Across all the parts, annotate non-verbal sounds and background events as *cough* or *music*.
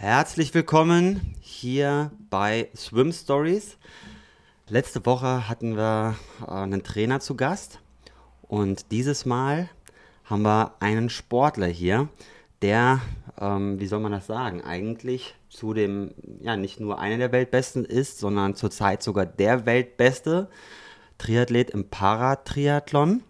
Herzlich willkommen hier bei Swim Stories. Letzte Woche hatten wir äh, einen Trainer zu Gast und dieses Mal haben wir einen Sportler hier, der, ähm, wie soll man das sagen, eigentlich zu dem, ja, nicht nur einer der Weltbesten ist, sondern zurzeit sogar der Weltbeste Triathlet im Paratriathlon,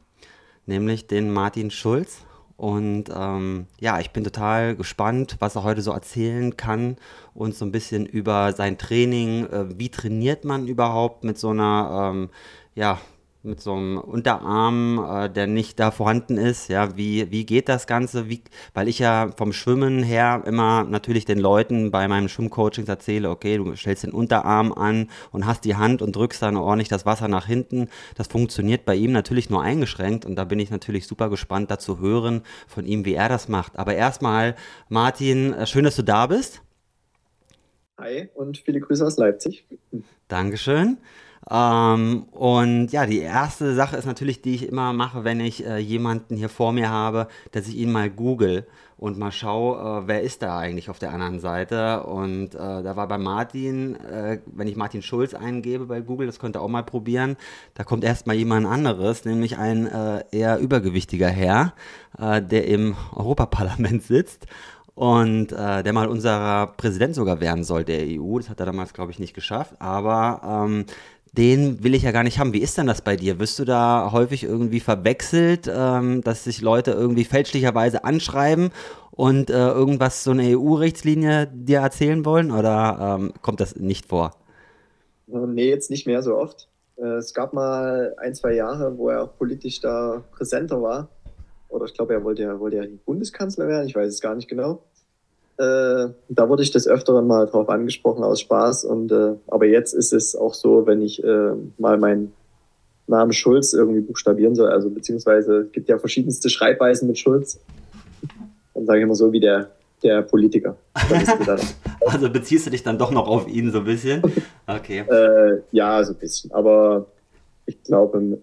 nämlich den Martin Schulz. Und ähm, ja, ich bin total gespannt, was er heute so erzählen kann und so ein bisschen über sein Training, äh, wie trainiert man überhaupt mit so einer, ähm, ja, mit so einem Unterarm, äh, der nicht da vorhanden ist. Ja, wie, wie geht das Ganze? Wie, weil ich ja vom Schwimmen her immer natürlich den Leuten bei meinem Schwimmcoaching erzähle, okay, du stellst den Unterarm an und hast die Hand und drückst dann ordentlich das Wasser nach hinten. Das funktioniert bei ihm natürlich nur eingeschränkt und da bin ich natürlich super gespannt, da zu hören von ihm, wie er das macht. Aber erstmal, Martin, äh, schön, dass du da bist. Hi und viele Grüße aus Leipzig. Dankeschön. Ähm, und ja, die erste Sache ist natürlich, die ich immer mache, wenn ich äh, jemanden hier vor mir habe, dass ich ihn mal google und mal schaue, äh, wer ist da eigentlich auf der anderen Seite. Und äh, da war bei Martin, äh, wenn ich Martin Schulz eingebe bei Google, das könnt ihr auch mal probieren, da kommt erstmal jemand anderes, nämlich ein äh, eher übergewichtiger Herr, äh, der im Europaparlament sitzt und äh, der mal unser Präsident sogar werden soll der EU. Das hat er damals, glaube ich, nicht geschafft. Aber ähm, den will ich ja gar nicht haben. Wie ist denn das bei dir? Wirst du da häufig irgendwie verwechselt, ähm, dass sich Leute irgendwie fälschlicherweise anschreiben und äh, irgendwas, so eine EU-Rechtslinie dir erzählen wollen oder ähm, kommt das nicht vor? Nee, jetzt nicht mehr so oft. Äh, es gab mal ein, zwei Jahre, wo er auch politisch da präsenter war. Oder ich glaube, er wollte ja, wollte ja Bundeskanzler werden, ich weiß es gar nicht genau. Äh, da wurde ich des Öfteren mal drauf angesprochen aus Spaß. Und äh, aber jetzt ist es auch so, wenn ich äh, mal meinen Namen Schulz irgendwie buchstabieren soll, also beziehungsweise es gibt ja verschiedenste Schreibweisen mit Schulz. Dann sage ich immer so wie der, der Politiker. *laughs* also beziehst du dich dann doch noch auf ihn so ein bisschen? *laughs* Okay. äh, ja, so ein bisschen. Aber ich glaube,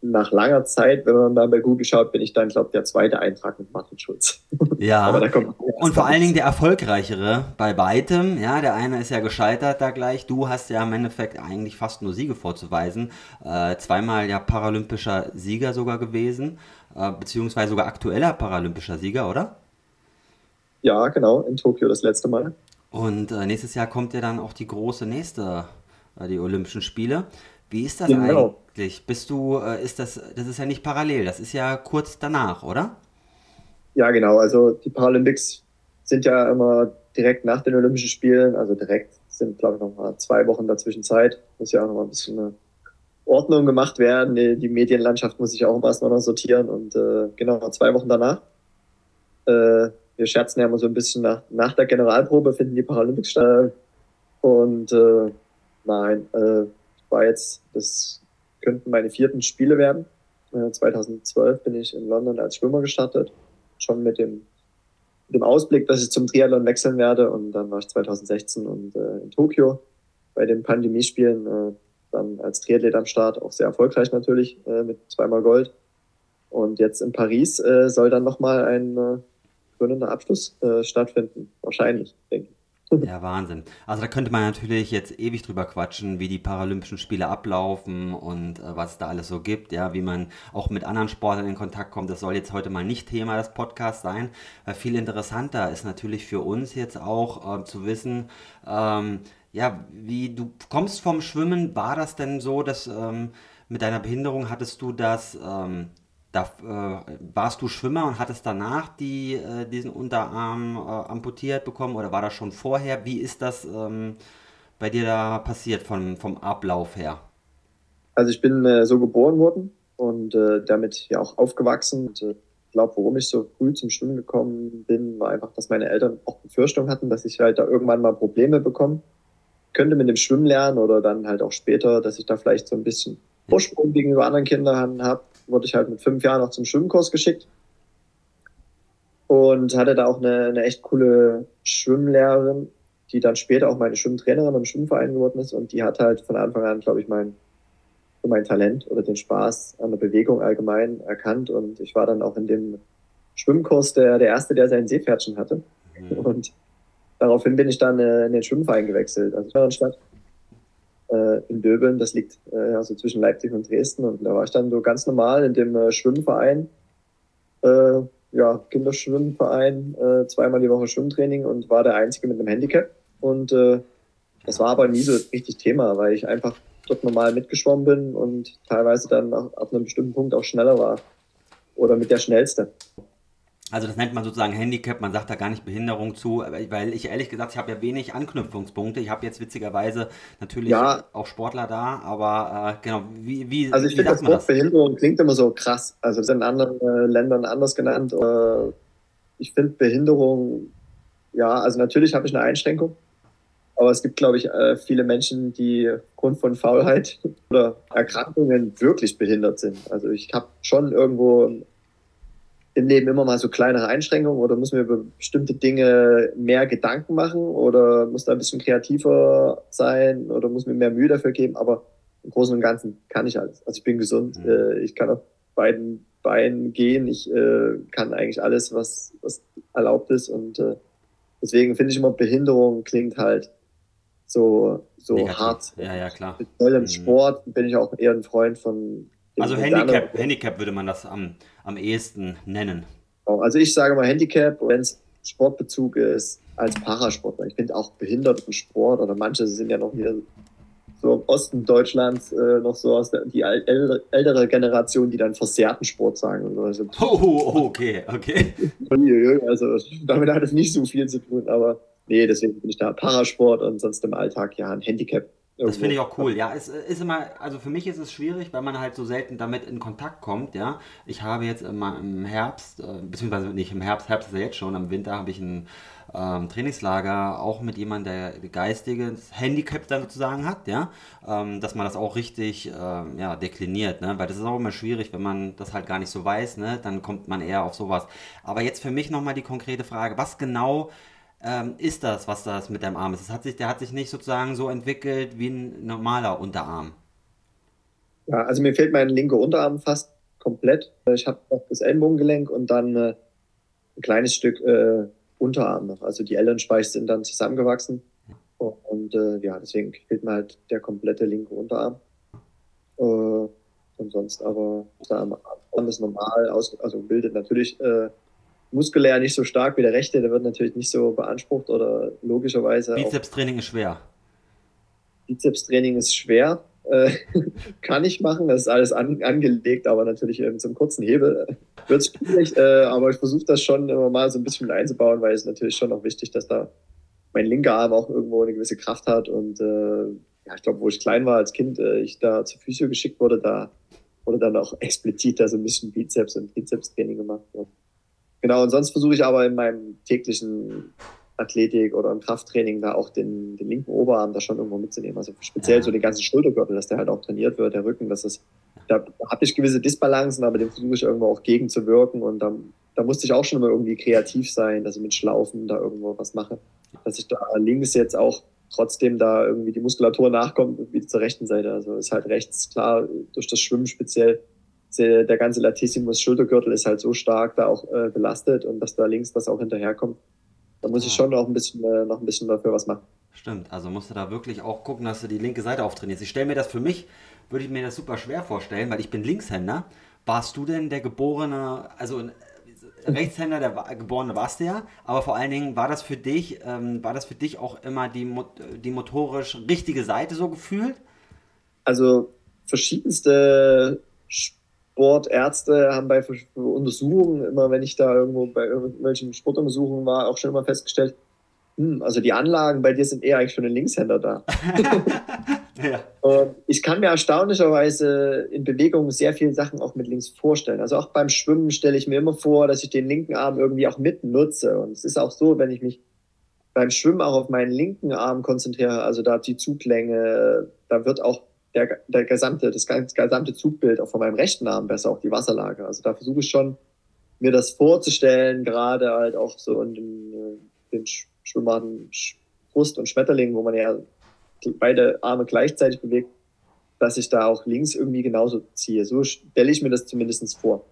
nach langer Zeit, wenn man mal bei Google schaut, bin ich dann, glaube ich, der zweite Eintrag mit Martin Schulz. *laughs* Ja. und vor allen Dingen der erfolgreichere bei weitem. Ja, der eine ist ja gescheitert da gleich. Du hast ja im Endeffekt eigentlich fast nur Siege vorzuweisen. Äh, zweimal ja paralympischer Sieger sogar gewesen, äh, beziehungsweise sogar aktueller paralympischer Sieger, oder? Ja, genau, in Tokio das letzte Mal. Und äh, nächstes Jahr kommt ja dann auch die große nächste, äh, die Olympischen Spiele. Wie ist das genau. eigentlich? Bist du, äh, ist das, das ist ja nicht parallel, das ist ja kurz danach, oder? Ja, genau. Also die Paralympics sind ja immer direkt nach den Olympischen Spielen, also direkt sind, glaube ich, noch mal zwei Wochen dazwischen Zeit. Muss ja auch noch mal ein bisschen eine Ordnung gemacht werden. Die, die Medienlandschaft muss sich auch erstmal noch sortieren und äh, genau, zwei Wochen danach. Äh, wir scherzen ja immer so ein bisschen nach, nach der Generalprobe finden die Paralympics statt. Und äh, nein, äh, war jetzt, das könnten meine vierten Spiele werden. 2012 äh, bin ich in London als Schwimmer gestartet, schon mit dem, mit dem Ausblick, dass ich zum Triathlon wechseln werde. Und dann war ich 2016 und äh, in Tokio bei den Pandemiespielen äh, dann als Triathlet am Start, auch sehr erfolgreich natürlich, äh, mit zweimal Gold. Und jetzt in Paris äh, soll dann nochmal ein äh, krönender Abschluss äh, stattfinden, wahrscheinlich, denke ich. Ja, Wahnsinn. Also da könnte man natürlich jetzt ewig drüber quatschen, wie die Paralympischen Spiele ablaufen und äh, was es da alles so gibt, ja, wie man auch mit anderen Sportlern in Kontakt kommt. Das soll jetzt heute mal nicht Thema des Podcasts sein, weil viel interessanter ist natürlich für uns jetzt auch äh, zu wissen, ähm, ja, wie du kommst vom Schwimmen, war das denn so, dass ähm, mit deiner Behinderung hattest du das ähm, da äh, warst du Schwimmer und hattest danach die, äh, diesen Unterarm äh, amputiert bekommen oder war das schon vorher? Wie ist das ähm, bei dir da passiert vom, vom Ablauf her? Also ich bin äh, so geboren worden und äh, damit ja auch aufgewachsen. Und, äh, ich glaube, warum ich so früh zum Schwimmen gekommen bin, war einfach, dass meine Eltern auch Befürchtung hatten, dass ich halt da irgendwann mal Probleme bekomme. Könnte mit dem Schwimmen lernen oder dann halt auch später, dass ich da vielleicht so ein bisschen Vorsprung gegenüber anderen Kindern habe wurde ich halt mit fünf Jahren noch zum Schwimmkurs geschickt. Und hatte da auch eine, eine echt coole Schwimmlehrerin, die dann später auch meine Schwimmtrainerin im Schwimmverein geworden ist. Und die hat halt von Anfang an, glaube ich, mein, mein Talent oder den Spaß an der Bewegung allgemein erkannt. Und ich war dann auch in dem Schwimmkurs der, der Erste, der sein Seepferdchen hatte. Mhm. Und daraufhin bin ich dann äh, in den Schwimmverein gewechselt, also in Stadt äh, in Döbeln, das liegt äh, also zwischen Leipzig und Dresden. Und da war ich dann so ganz normal in dem äh, Schwimmverein, äh, ja, Kinderschwimmverein, äh, zweimal die Woche Schwimmtraining und war der Einzige mit einem Handicap. Und äh, das war aber nie so richtig Thema, weil ich einfach dort normal mitgeschwommen bin und teilweise dann auch ab einem bestimmten Punkt auch schneller war. Oder mit der schnellste. Also das nennt man sozusagen Handicap, man sagt da gar nicht Behinderung zu, weil ich ehrlich gesagt, ich habe ja wenig Anknüpfungspunkte. Ich habe jetzt witzigerweise natürlich ja. auch Sportler da, aber äh, genau, wie, wie Also ich finde das Wort Behinderung klingt immer so krass. Also das ist in anderen äh, Ländern anders genannt. Äh, ich finde Behinderung, ja, also natürlich habe ich eine Einschränkung, aber es gibt, glaube ich, äh, viele Menschen, die aufgrund von Faulheit *laughs* oder Erkrankungen wirklich behindert sind. Also ich habe schon irgendwo im Leben immer mal so kleinere Einschränkungen oder muss mir über bestimmte Dinge mehr Gedanken machen oder muss da ein bisschen kreativer sein oder muss mir mehr Mühe dafür geben. Aber im Großen und Ganzen kann ich alles. Also ich bin gesund, mhm. äh, ich kann auf beiden Beinen gehen, ich äh, kann eigentlich alles, was, was erlaubt ist und äh, deswegen finde ich immer Behinderung klingt halt so, so hart. Ja, ja, klar. Speziell im mhm. Sport bin ich auch eher ein Freund von also Handicap, Handicap würde man das am, am ehesten nennen. Also ich sage mal Handicap, wenn es Sportbezug ist, als Parasportler. Ich finde auch Behindertensport oder manche sind ja noch hier so im Osten Deutschlands äh, noch so aus der die ältere, ältere Generation, die dann versehrten Sport sagen. Also, *laughs* oh, okay, okay. Also damit hat es nicht so viel zu tun, aber nee, deswegen bin ich da Parasport und sonst im Alltag ja ein Handicap. Das finde ich auch cool. Ja, es ist immer, also für mich ist es schwierig, weil man halt so selten damit in Kontakt kommt. Ja, ich habe jetzt immer im Herbst, äh, beziehungsweise nicht im Herbst, Herbst ist ja jetzt schon, im Winter habe ich ein ähm, Trainingslager auch mit jemandem, der geistiges Handicap dann sozusagen hat, ja, ähm, dass man das auch richtig äh, ja, dekliniert, ne? weil das ist auch immer schwierig, wenn man das halt gar nicht so weiß, ne? dann kommt man eher auf sowas. Aber jetzt für mich nochmal die konkrete Frage, was genau ähm, ist das, was das mit deinem Arm ist. Das hat sich, der hat sich nicht sozusagen so entwickelt wie ein normaler Unterarm. Ja, also mir fehlt mein linker Unterarm fast komplett. Ich habe noch das Ellenbogengelenk und dann äh, ein kleines Stück äh, Unterarm noch. Also die Elternspeiche sind dann zusammengewachsen. Und äh, ja, deswegen fehlt mir halt der komplette linke Unterarm. Äh, und sonst aber der Arm ist normal aus, also bildet natürlich äh, muskulär nicht so stark wie der rechte, der wird natürlich nicht so beansprucht oder logischerweise. Bizepstraining ist schwer. Bizepstraining ist schwer. Äh, *laughs* kann ich machen, das ist alles an, angelegt, aber natürlich ähm, zum kurzen Hebel wird es schwierig. Äh, aber ich versuche das schon immer mal so ein bisschen mit einzubauen, weil es natürlich schon auch wichtig, dass da mein linker Arm auch irgendwo eine gewisse Kraft hat. Und äh, ja, ich glaube, wo ich klein war als Kind, äh, ich da zur Physio geschickt wurde, da wurde dann auch *laughs* explizit da so ein bisschen Bizeps und Trizepstraining gemacht. Und Genau, und sonst versuche ich aber in meinem täglichen Athletik oder im Krafttraining da auch den, den linken Oberarm da schon irgendwo mitzunehmen. Also speziell ja. so den ganzen Schultergürtel, dass der halt auch trainiert wird, der Rücken, dass das, da habe ich gewisse Disbalancen, aber dem versuche ich irgendwo auch gegenzuwirken und dann, da musste ich auch schon immer irgendwie kreativ sein, dass ich mit Schlaufen da irgendwo was mache. Dass ich da links jetzt auch trotzdem da irgendwie die Muskulatur nachkommt wie zur rechten Seite. Also ist halt rechts klar durch das Schwimmen speziell der ganze Latissimus Schultergürtel ist halt so stark da auch äh, belastet und dass da links was auch hinterherkommt. Da muss ich ah. schon noch ein bisschen, äh, noch ein bisschen dafür was machen. Stimmt, also musst du da wirklich auch gucken, dass du die linke Seite auftrainierst. Ich stelle mir das für mich, würde ich mir das super schwer vorstellen, weil ich bin Linkshänder. Warst du denn der geborene, also äh, Rechtshänder, der geborene warst du ja, aber vor allen Dingen war das für dich, ähm, war das für dich auch immer die, die motorisch richtige Seite so gefühlt? Also verschiedenste Sportärzte haben bei Untersuchungen, immer wenn ich da irgendwo bei irgendwelchen Sportuntersuchungen war, auch schon immer festgestellt, hm, also die Anlagen bei dir sind eher eigentlich für einen Linkshänder da. *laughs* ja. Und ich kann mir erstaunlicherweise in Bewegung sehr viele Sachen auch mit links vorstellen. Also auch beim Schwimmen stelle ich mir immer vor, dass ich den linken Arm irgendwie auch mit nutze. Und es ist auch so, wenn ich mich beim Schwimmen auch auf meinen linken Arm konzentriere, also da die Zuglänge, da wird auch der, der gesamte, das gesamte Zugbild auch von meinem rechten Arm besser, auch die Wasserlage. Also da versuche ich schon, mir das vorzustellen, gerade halt auch so in den, äh, den Schwimmarten Brust und Schmetterling, wo man ja beide Arme gleichzeitig bewegt, dass ich da auch links irgendwie genauso ziehe. So stelle ich mir das zumindest vor.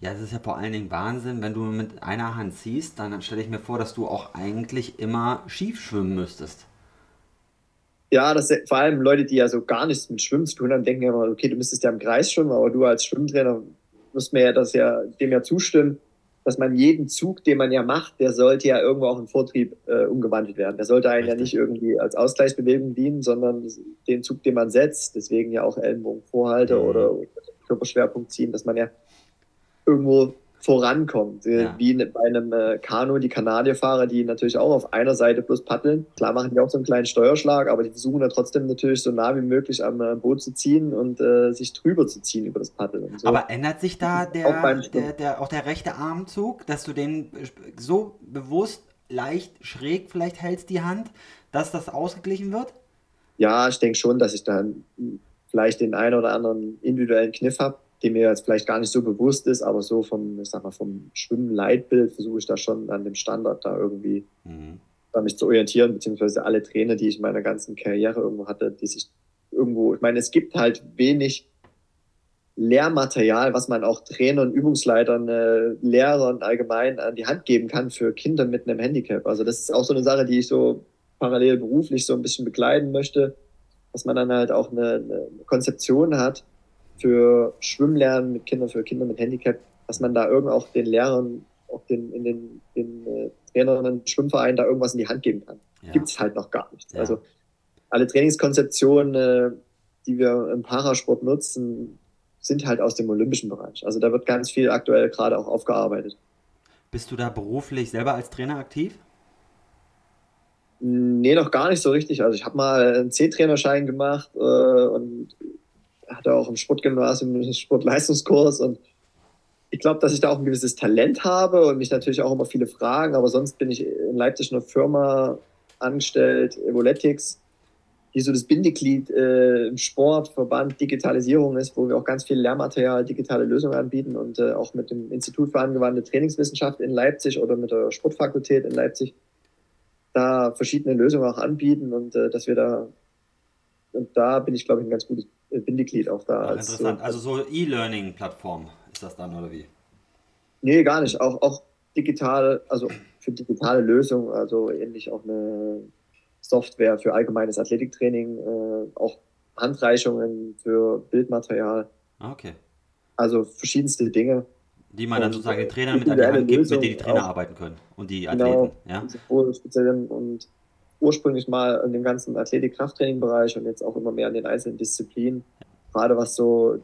Ja, das ist ja vor allen Dingen Wahnsinn, wenn du mit einer Hand ziehst, dann stelle ich mir vor, dass du auch eigentlich immer schief schwimmen müsstest. Ja, das vor allem Leute, die ja so gar nichts mit Schwimmen zu tun haben, denken ja immer, okay, du müsstest ja im Kreis schwimmen, aber du als Schwimmtrainer musst mir ja das ja dem ja zustimmen, dass man jeden Zug, den man ja macht, der sollte ja irgendwo auch in Vortrieb äh, umgewandelt werden. Der sollte einen Richtig. ja nicht irgendwie als Ausgleichsbewegung dienen, sondern den Zug, den man setzt, deswegen ja auch Ellenbogen vorhalte mhm. oder Körperschwerpunkt ziehen, dass man ja irgendwo vorankommt. Äh, ja. Wie bei einem äh, Kanu, die Kanadierfahrer, die natürlich auch auf einer Seite bloß paddeln. Klar machen die auch so einen kleinen Steuerschlag, aber die versuchen ja trotzdem natürlich so nah wie möglich am äh, Boot zu ziehen und äh, sich drüber zu ziehen über das Paddeln. So. Aber ändert sich da der, auch, der, der, auch der rechte Armzug, dass du den so bewusst leicht schräg vielleicht hältst, die Hand, dass das ausgeglichen wird? Ja, ich denke schon, dass ich dann vielleicht den einen oder anderen individuellen Kniff habe die mir jetzt vielleicht gar nicht so bewusst ist, aber so vom, ich sag mal, vom Schwimmen-Leitbild versuche ich da schon an dem Standard da irgendwie mhm. da mich zu orientieren, beziehungsweise alle Trainer, die ich in meiner ganzen Karriere irgendwo hatte, die sich irgendwo, ich meine, es gibt halt wenig Lehrmaterial, was man auch Trainern, Übungsleitern, äh, Lehrern allgemein an die Hand geben kann für Kinder mit einem Handicap. Also das ist auch so eine Sache, die ich so parallel beruflich so ein bisschen begleiten möchte, dass man dann halt auch eine, eine Konzeption hat, für Schwimmlernen mit Kindern, für Kinder mit Handicap, dass man da irgendwie auch den Lehrern, auch den, in den, den äh, Trainerinnen, Schwimmvereinen da irgendwas in die Hand geben kann. Ja. Gibt es halt noch gar nicht. Ja. Also alle Trainingskonzeptionen, äh, die wir im Parasport nutzen, sind halt aus dem olympischen Bereich. Also da wird ganz viel aktuell gerade auch aufgearbeitet. Bist du da beruflich selber als Trainer aktiv? Nee, noch gar nicht so richtig. Also ich habe mal einen C-Trainerschein gemacht äh, und hatte auch im Sportgymnasium einen Sportleistungskurs und ich glaube, dass ich da auch ein gewisses Talent habe und mich natürlich auch immer viele fragen, aber sonst bin ich in Leipzig in einer Firma angestellt, Evoletics, die so das Bindeglied äh, im Sportverband Digitalisierung ist, wo wir auch ganz viel Lehrmaterial, digitale Lösungen anbieten und äh, auch mit dem Institut für angewandte Trainingswissenschaft in Leipzig oder mit der Sportfakultät in Leipzig da verschiedene Lösungen auch anbieten und äh, dass wir da und da bin ich, glaube ich, ein ganz gutes Bindeglied auch da. Ach, interessant. So, also so E-Learning-Plattform ist das dann, oder wie? Nee, gar nicht. Auch, auch digital, also für digitale Lösungen, also ähnlich auch eine Software für allgemeines Athletiktraining, äh, auch Handreichungen für Bildmaterial. Ah, okay. Also verschiedenste Dinge. Die man dann sozusagen den Trainern mit an die Hand gibt, mit denen die Trainer auch, arbeiten können und die genau, Athleten. Genau, ja? speziell und ursprünglich mal in dem ganzen Athletik-Krafttraining-Bereich und jetzt auch immer mehr in den einzelnen Disziplinen. Gerade was so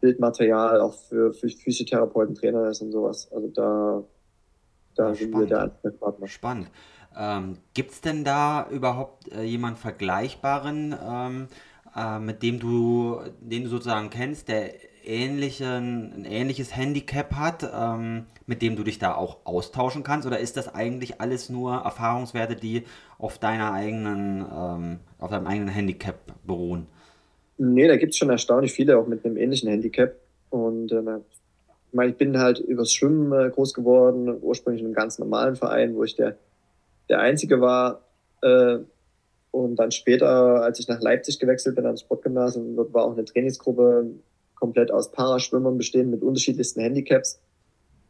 Bildmaterial auch für, für Physiotherapeuten, Trainer ist und sowas. Also da, da ja, sind wir der Ansprechpartner. Spannend. Ähm, Gibt es denn da überhaupt äh, jemanden Vergleichbaren, ähm, äh, mit dem du, den du sozusagen kennst, der ähnlichen, ein ähnliches Handicap hat, ähm, mit dem du dich da auch austauschen kannst? Oder ist das eigentlich alles nur Erfahrungswerte, die auf deiner eigenen, ähm, auf deinem eigenen Handicap beruhen? Nee, da gibt es schon erstaunlich viele, auch mit einem ähnlichen Handicap. Und äh, ich meine, ich bin halt übers Schwimmen äh, groß geworden, ursprünglich in einem ganz normalen Verein, wo ich der, der Einzige war. Äh, und dann später, als ich nach Leipzig gewechselt bin, ans Sportgymnasium, war auch eine Trainingsgruppe komplett aus Paraschwimmern bestehen mit unterschiedlichsten Handicaps.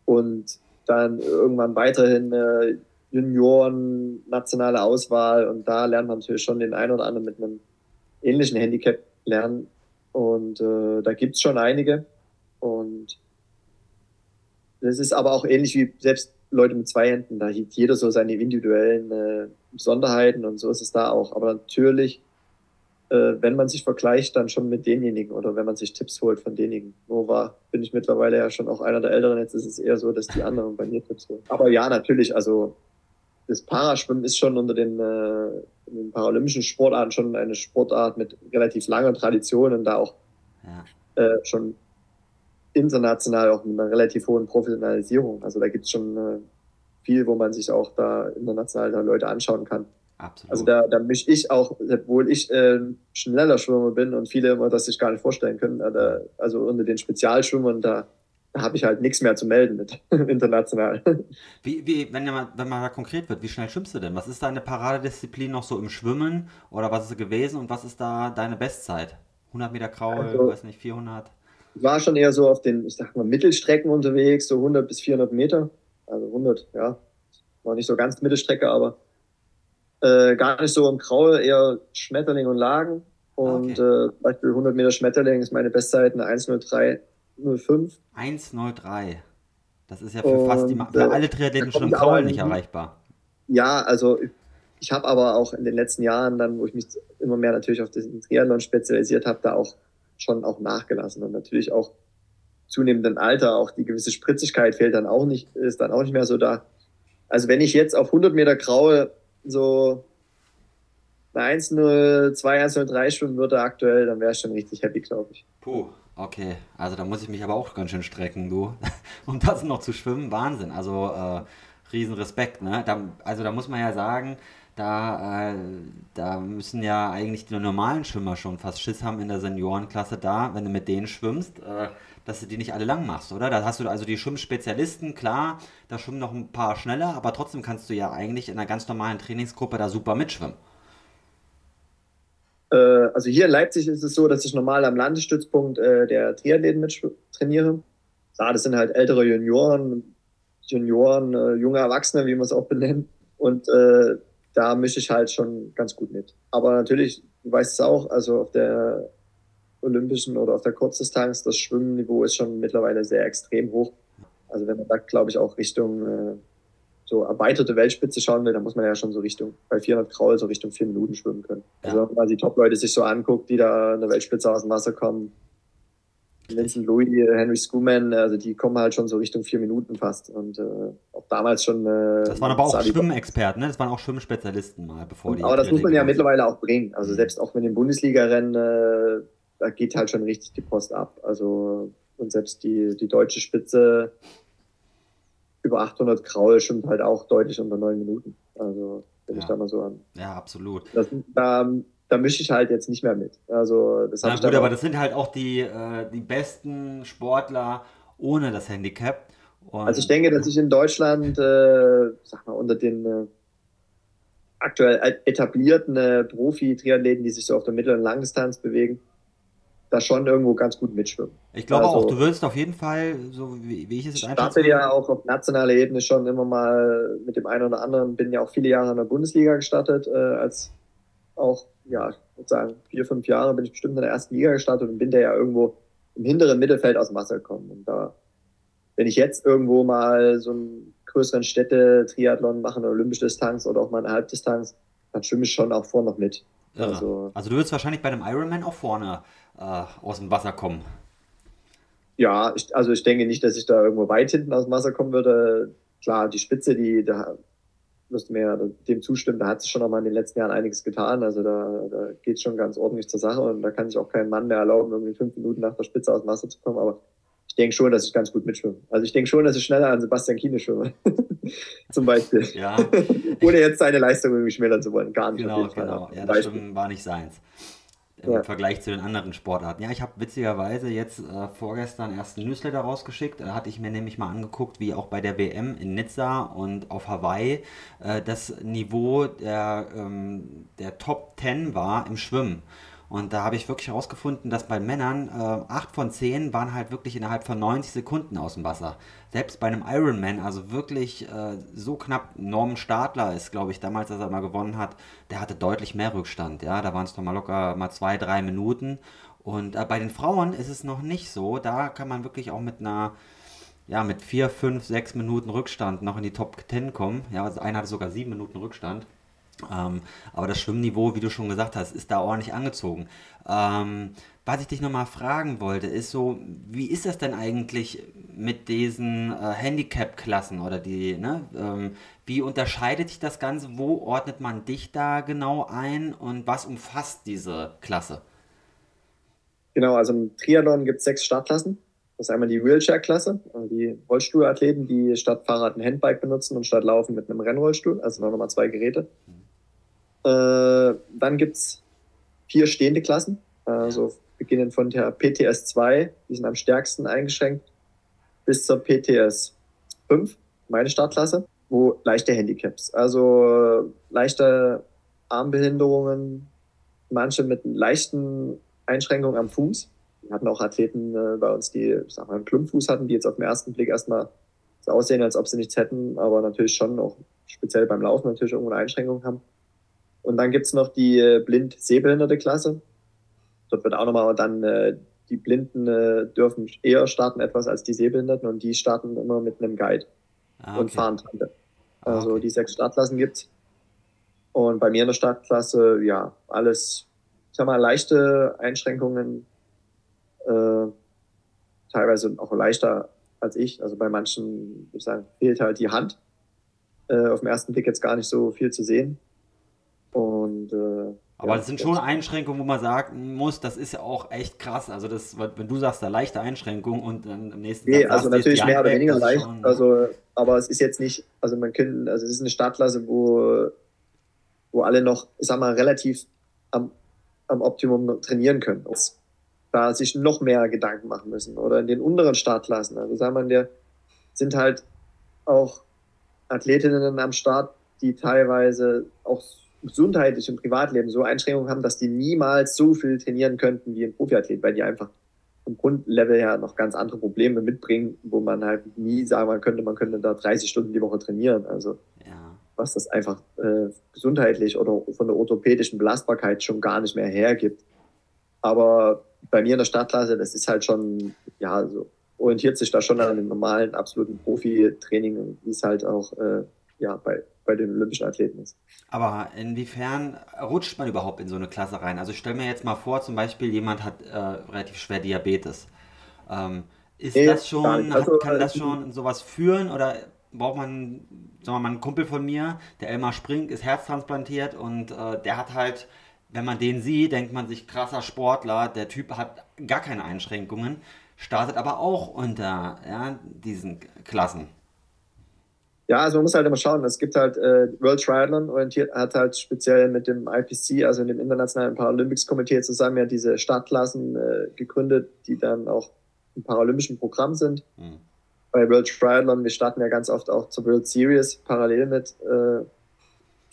Und dann irgendwann weiterhin äh, Junioren, nationale Auswahl und da lernt man natürlich schon den einen oder anderen mit einem ähnlichen Handicap lernen. Und äh, da gibt's schon einige. Und das ist aber auch ähnlich wie selbst Leute mit zwei Händen. Da hat jeder so seine individuellen äh, Besonderheiten und so ist es da auch. Aber natürlich wenn man sich vergleicht, dann schon mit denjenigen oder wenn man sich Tipps holt von denjenigen. Nur war, bin ich mittlerweile ja schon auch einer der Älteren. Jetzt ist es eher so, dass die anderen bei mir Tipps holen. Aber ja, natürlich, also das Paraschwimmen ist schon unter den, äh, den paralympischen Sportarten schon eine Sportart mit relativ langer Tradition und da auch ja. äh, schon international auch mit einer relativ hohen Professionalisierung. Also da gibt es schon äh, viel, wo man sich auch da international da Leute anschauen kann. Absolut. Also da, da mische ich auch, obwohl ich äh, schneller Schwimmer bin und viele immer das sich gar nicht vorstellen können, äh, also unter den Spezialschwimmern, da, da habe ich halt nichts mehr zu melden mit *laughs* international. Wie, wie, wenn, man, wenn man da konkret wird, wie schnell schwimmst du denn? Was ist deine Paradedisziplin noch so im Schwimmen oder was ist gewesen und was ist da deine Bestzeit? 100 Meter Kraul, also, weiß nicht, 400? Ich war schon eher so auf den, ich sag mal, Mittelstrecken unterwegs, so 100 bis 400 Meter. Also 100, ja. War nicht so ganz Mittelstrecke, aber äh, gar nicht so im Graue, eher Schmetterling und Lagen. Und okay. äh, Beispiel 100 Meter Schmetterling ist meine Bestzeit eine 1.03.05. 1.03. Das ist ja für und, fast die, für äh, alle Triathleten schon im Graul nicht erreichbar. Ja, also ich habe aber auch in den letzten Jahren dann, wo ich mich immer mehr natürlich auf den Triathlon spezialisiert habe, da auch schon auch nachgelassen und natürlich auch zunehmendem Alter auch die gewisse Spritzigkeit fehlt dann auch nicht, ist dann auch nicht mehr so da. Also wenn ich jetzt auf 100 Meter Graue so eine 1-0, 2-1-0-3 Stunden würde aktuell, dann wäre ich schon richtig happy, glaube ich. Puh, okay. Also da muss ich mich aber auch ganz schön strecken, du. *laughs* um das noch zu schwimmen, Wahnsinn. Also äh, Riesenrespekt, ne? Da, also da muss man ja sagen, da, äh, da müssen ja eigentlich die normalen Schwimmer schon fast Schiss haben in der Seniorenklasse da, wenn du mit denen schwimmst, äh, dass du die nicht alle lang machst, oder? Da hast du also die Schwimmspezialisten, klar, da schwimmen noch ein paar schneller, aber trotzdem kannst du ja eigentlich in einer ganz normalen Trainingsgruppe da super mitschwimmen. Äh, also hier in Leipzig ist es so, dass ich normal am Landesstützpunkt äh, der Triathleten mit trainiere. Klar, das sind halt ältere Junioren, Junioren, äh, junge Erwachsene, wie man es auch benennt. Und äh, da mische ich halt schon ganz gut mit. Aber natürlich, du weißt es auch, also auf der olympischen oder auf der Kurzdistanz, das Schwimmniveau ist schon mittlerweile sehr extrem hoch. Also wenn man da, glaube ich, auch Richtung äh, so erweiterte Weltspitze schauen will, dann muss man ja schon so Richtung, bei 400 Kraul so Richtung vier Minuten schwimmen können. Ja. Also wenn man die Top-Leute sich so anguckt, die da in der Weltspitze aus dem Wasser kommen, Vincent Louis, Henry Schumann, also die kommen halt schon so Richtung vier Minuten fast. Und äh, auch damals schon. Äh, das waren aber auch Schwimmexperten, ne? Das waren auch Schwimmspezialisten mal, bevor die. Aber das muss man ja mittlerweile auch bringen. Also selbst auch mit den Bundesliga-Rennen, äh, da geht halt schon richtig die Post ab. Also und selbst die, die deutsche Spitze über 800 Kraul schwimmt halt auch deutlich unter neun Minuten. Also wenn ja. ich da mal so an. Ja, absolut. Das, da, da mische ich halt jetzt nicht mehr mit. Also das Na gut, aber das sind halt auch die, äh, die besten Sportler ohne das Handicap. Und also ich denke, dass ich in Deutschland, äh, sag mal, unter den äh, aktuell etablierten äh, Profi-Triathleten, die sich so auf der Mittel- und Langdistanz bewegen, da schon irgendwo ganz gut mitschwimmen. Ich glaube also, auch, du würdest auf jeden Fall, so wie, wie ich es jetzt einschätze. Ich ja auch auf nationaler Ebene schon immer mal mit dem einen oder anderen, bin ja auch viele Jahre in der Bundesliga gestartet, äh, als auch, ja, ich würde sagen, vier, fünf Jahre bin ich bestimmt in der ersten Liga gestartet und bin da ja irgendwo im hinteren Mittelfeld aus dem Wasser gekommen. Und da, wenn ich jetzt irgendwo mal so einen größeren Städte-Triathlon mache, eine olympische Distanz oder auch mal eine Halbdistanz, dann schwimme ich schon auch vorne noch mit. Also, also, du würdest wahrscheinlich bei einem Ironman auch vorne äh, aus dem Wasser kommen. Ja, ich, also ich denke nicht, dass ich da irgendwo weit hinten aus dem Wasser kommen würde. Klar, die Spitze, die da wirst du mir dem zustimmen, da hat sich schon noch mal in den letzten Jahren einiges getan. Also da, da geht schon ganz ordentlich zur Sache und da kann sich auch kein Mann mehr erlauben, irgendwie fünf Minuten nach der Spitze aus dem Wasser zu kommen. Aber ich denke schon, dass ich ganz gut mitschwimme. Also ich denke schon, dass ich schneller an Sebastian Kiene schwimme. *laughs* Zum Beispiel. Ja. *laughs* Ohne jetzt seine Leistung irgendwie schmälern zu wollen. Gar nicht. Genau, genau. Ja, das Schwimmen war nicht seins im ja. Vergleich zu den anderen Sportarten. Ja, ich habe witzigerweise jetzt äh, vorgestern erst einen Newsletter rausgeschickt. Da hatte ich mir nämlich mal angeguckt, wie auch bei der WM in Nizza und auf Hawaii äh, das Niveau der, ähm, der Top 10 war im Schwimmen. Und da habe ich wirklich herausgefunden, dass bei Männern äh, 8 von 10 waren halt wirklich innerhalb von 90 Sekunden aus dem Wasser. Selbst bei einem Ironman, also wirklich äh, so knapp, Norman Stadler ist, glaube ich, damals, als er mal gewonnen hat, der hatte deutlich mehr Rückstand. Ja, da waren es doch mal locker mal zwei, drei Minuten. Und äh, bei den Frauen ist es noch nicht so. Da kann man wirklich auch mit einer ja, mit 4, 5, 6 Minuten Rückstand noch in die Top 10 kommen. Ja, also einer hatte sogar 7 Minuten Rückstand. Ähm, aber das Schwimmniveau, wie du schon gesagt hast, ist da ordentlich angezogen. Ähm, was ich dich nochmal fragen wollte, ist so, wie ist das denn eigentlich mit diesen äh, Handicap-Klassen oder die, ne? Ähm, wie unterscheidet sich das Ganze? Wo ordnet man dich da genau ein und was umfasst diese Klasse? Genau, also im Triathlon gibt es sechs Startklassen. Das ist einmal die Wheelchair-Klasse, also die Rollstuhlathleten, die statt Fahrrad ein Handbike benutzen und statt Laufen mit einem Rennrollstuhl, also noch nochmal zwei Geräte. Mhm. Äh, dann gibt's vier stehende Klassen, also beginnend von der PTS 2, die sind am stärksten eingeschränkt, bis zur PTS 5, meine Startklasse, wo leichte Handicaps, also leichte Armbehinderungen, manche mit leichten Einschränkungen am Fuß, wir hatten auch Athleten äh, bei uns, die, ich sag mal, einen Klumpfuß hatten, die jetzt auf den ersten Blick erstmal so aussehen, als ob sie nichts hätten, aber natürlich schon auch speziell beim Laufen natürlich irgendwo eine Einschränkung haben. Und dann gibt's noch die äh, blind-sehbehinderte Klasse. Dort wird auch nochmal dann äh, die Blinden äh, dürfen eher starten etwas als die Sehbehinderten und die starten immer mit einem Guide ah, okay. und fahren Tante. Ah, also okay. die sechs Startklassen gibt's. Und bei mir in der Startklasse, ja, alles, ich sag mal, leichte Einschränkungen, äh, teilweise auch leichter als ich. Also bei manchen, würde ich sagen, fehlt halt die Hand. Äh, auf den ersten Blick jetzt gar nicht so viel zu sehen. Und äh, aber ja, das sind schon Einschränkungen, wo man sagen muss, das ist ja auch echt krass. Also das, wenn du sagst, da leichte Einschränkung und dann im nächsten Nee, also natürlich mehr oder weniger leicht. Schon, also, aber es ist jetzt nicht, also man kann, also es ist eine Startklasse, wo, wo alle noch, ich sag mal, relativ am, am Optimum trainieren können. Da sich noch mehr Gedanken machen müssen. Oder in den unteren Startklassen. Also sagen wir, der sind halt auch Athletinnen am Start, die teilweise auch gesundheitlich im Privatleben so Einschränkungen haben, dass die niemals so viel trainieren könnten wie ein Profiathlet, weil die einfach vom Grundlevel her noch ganz andere Probleme mitbringen, wo man halt nie sagen könnte, man könnte da 30 Stunden die Woche trainieren. Also ja. was das einfach äh, gesundheitlich oder von der orthopädischen Belastbarkeit schon gar nicht mehr hergibt. Aber bei mir in der Startklasse, das ist halt schon, ja, so orientiert sich da schon an dem normalen, absoluten Profi-Training, wie es halt auch äh, ja, bei bei den olympischen Athleten ist. Aber inwiefern rutscht man überhaupt in so eine Klasse rein? Also ich stelle mir jetzt mal vor, zum Beispiel jemand hat äh, relativ schwer Diabetes. Ähm, ist nee, das schon, also, kann das äh, schon sowas führen oder braucht man, sagen wir mal, einen Kumpel von mir, der Elmar Spring, ist herztransplantiert und äh, der hat halt, wenn man den sieht, denkt man sich, krasser Sportler, der Typ hat gar keine Einschränkungen, startet aber auch unter ja, diesen Klassen. Ja, also man muss halt immer schauen. Es gibt halt äh, World Triathlon orientiert, hat halt speziell mit dem IPC, also dem Internationalen Paralympics Komitee zusammen ja diese Startklassen äh, gegründet, die dann auch im paralympischen Programm sind. Mhm. Bei World Triathlon, wir starten ja ganz oft auch zur World Series parallel mit äh,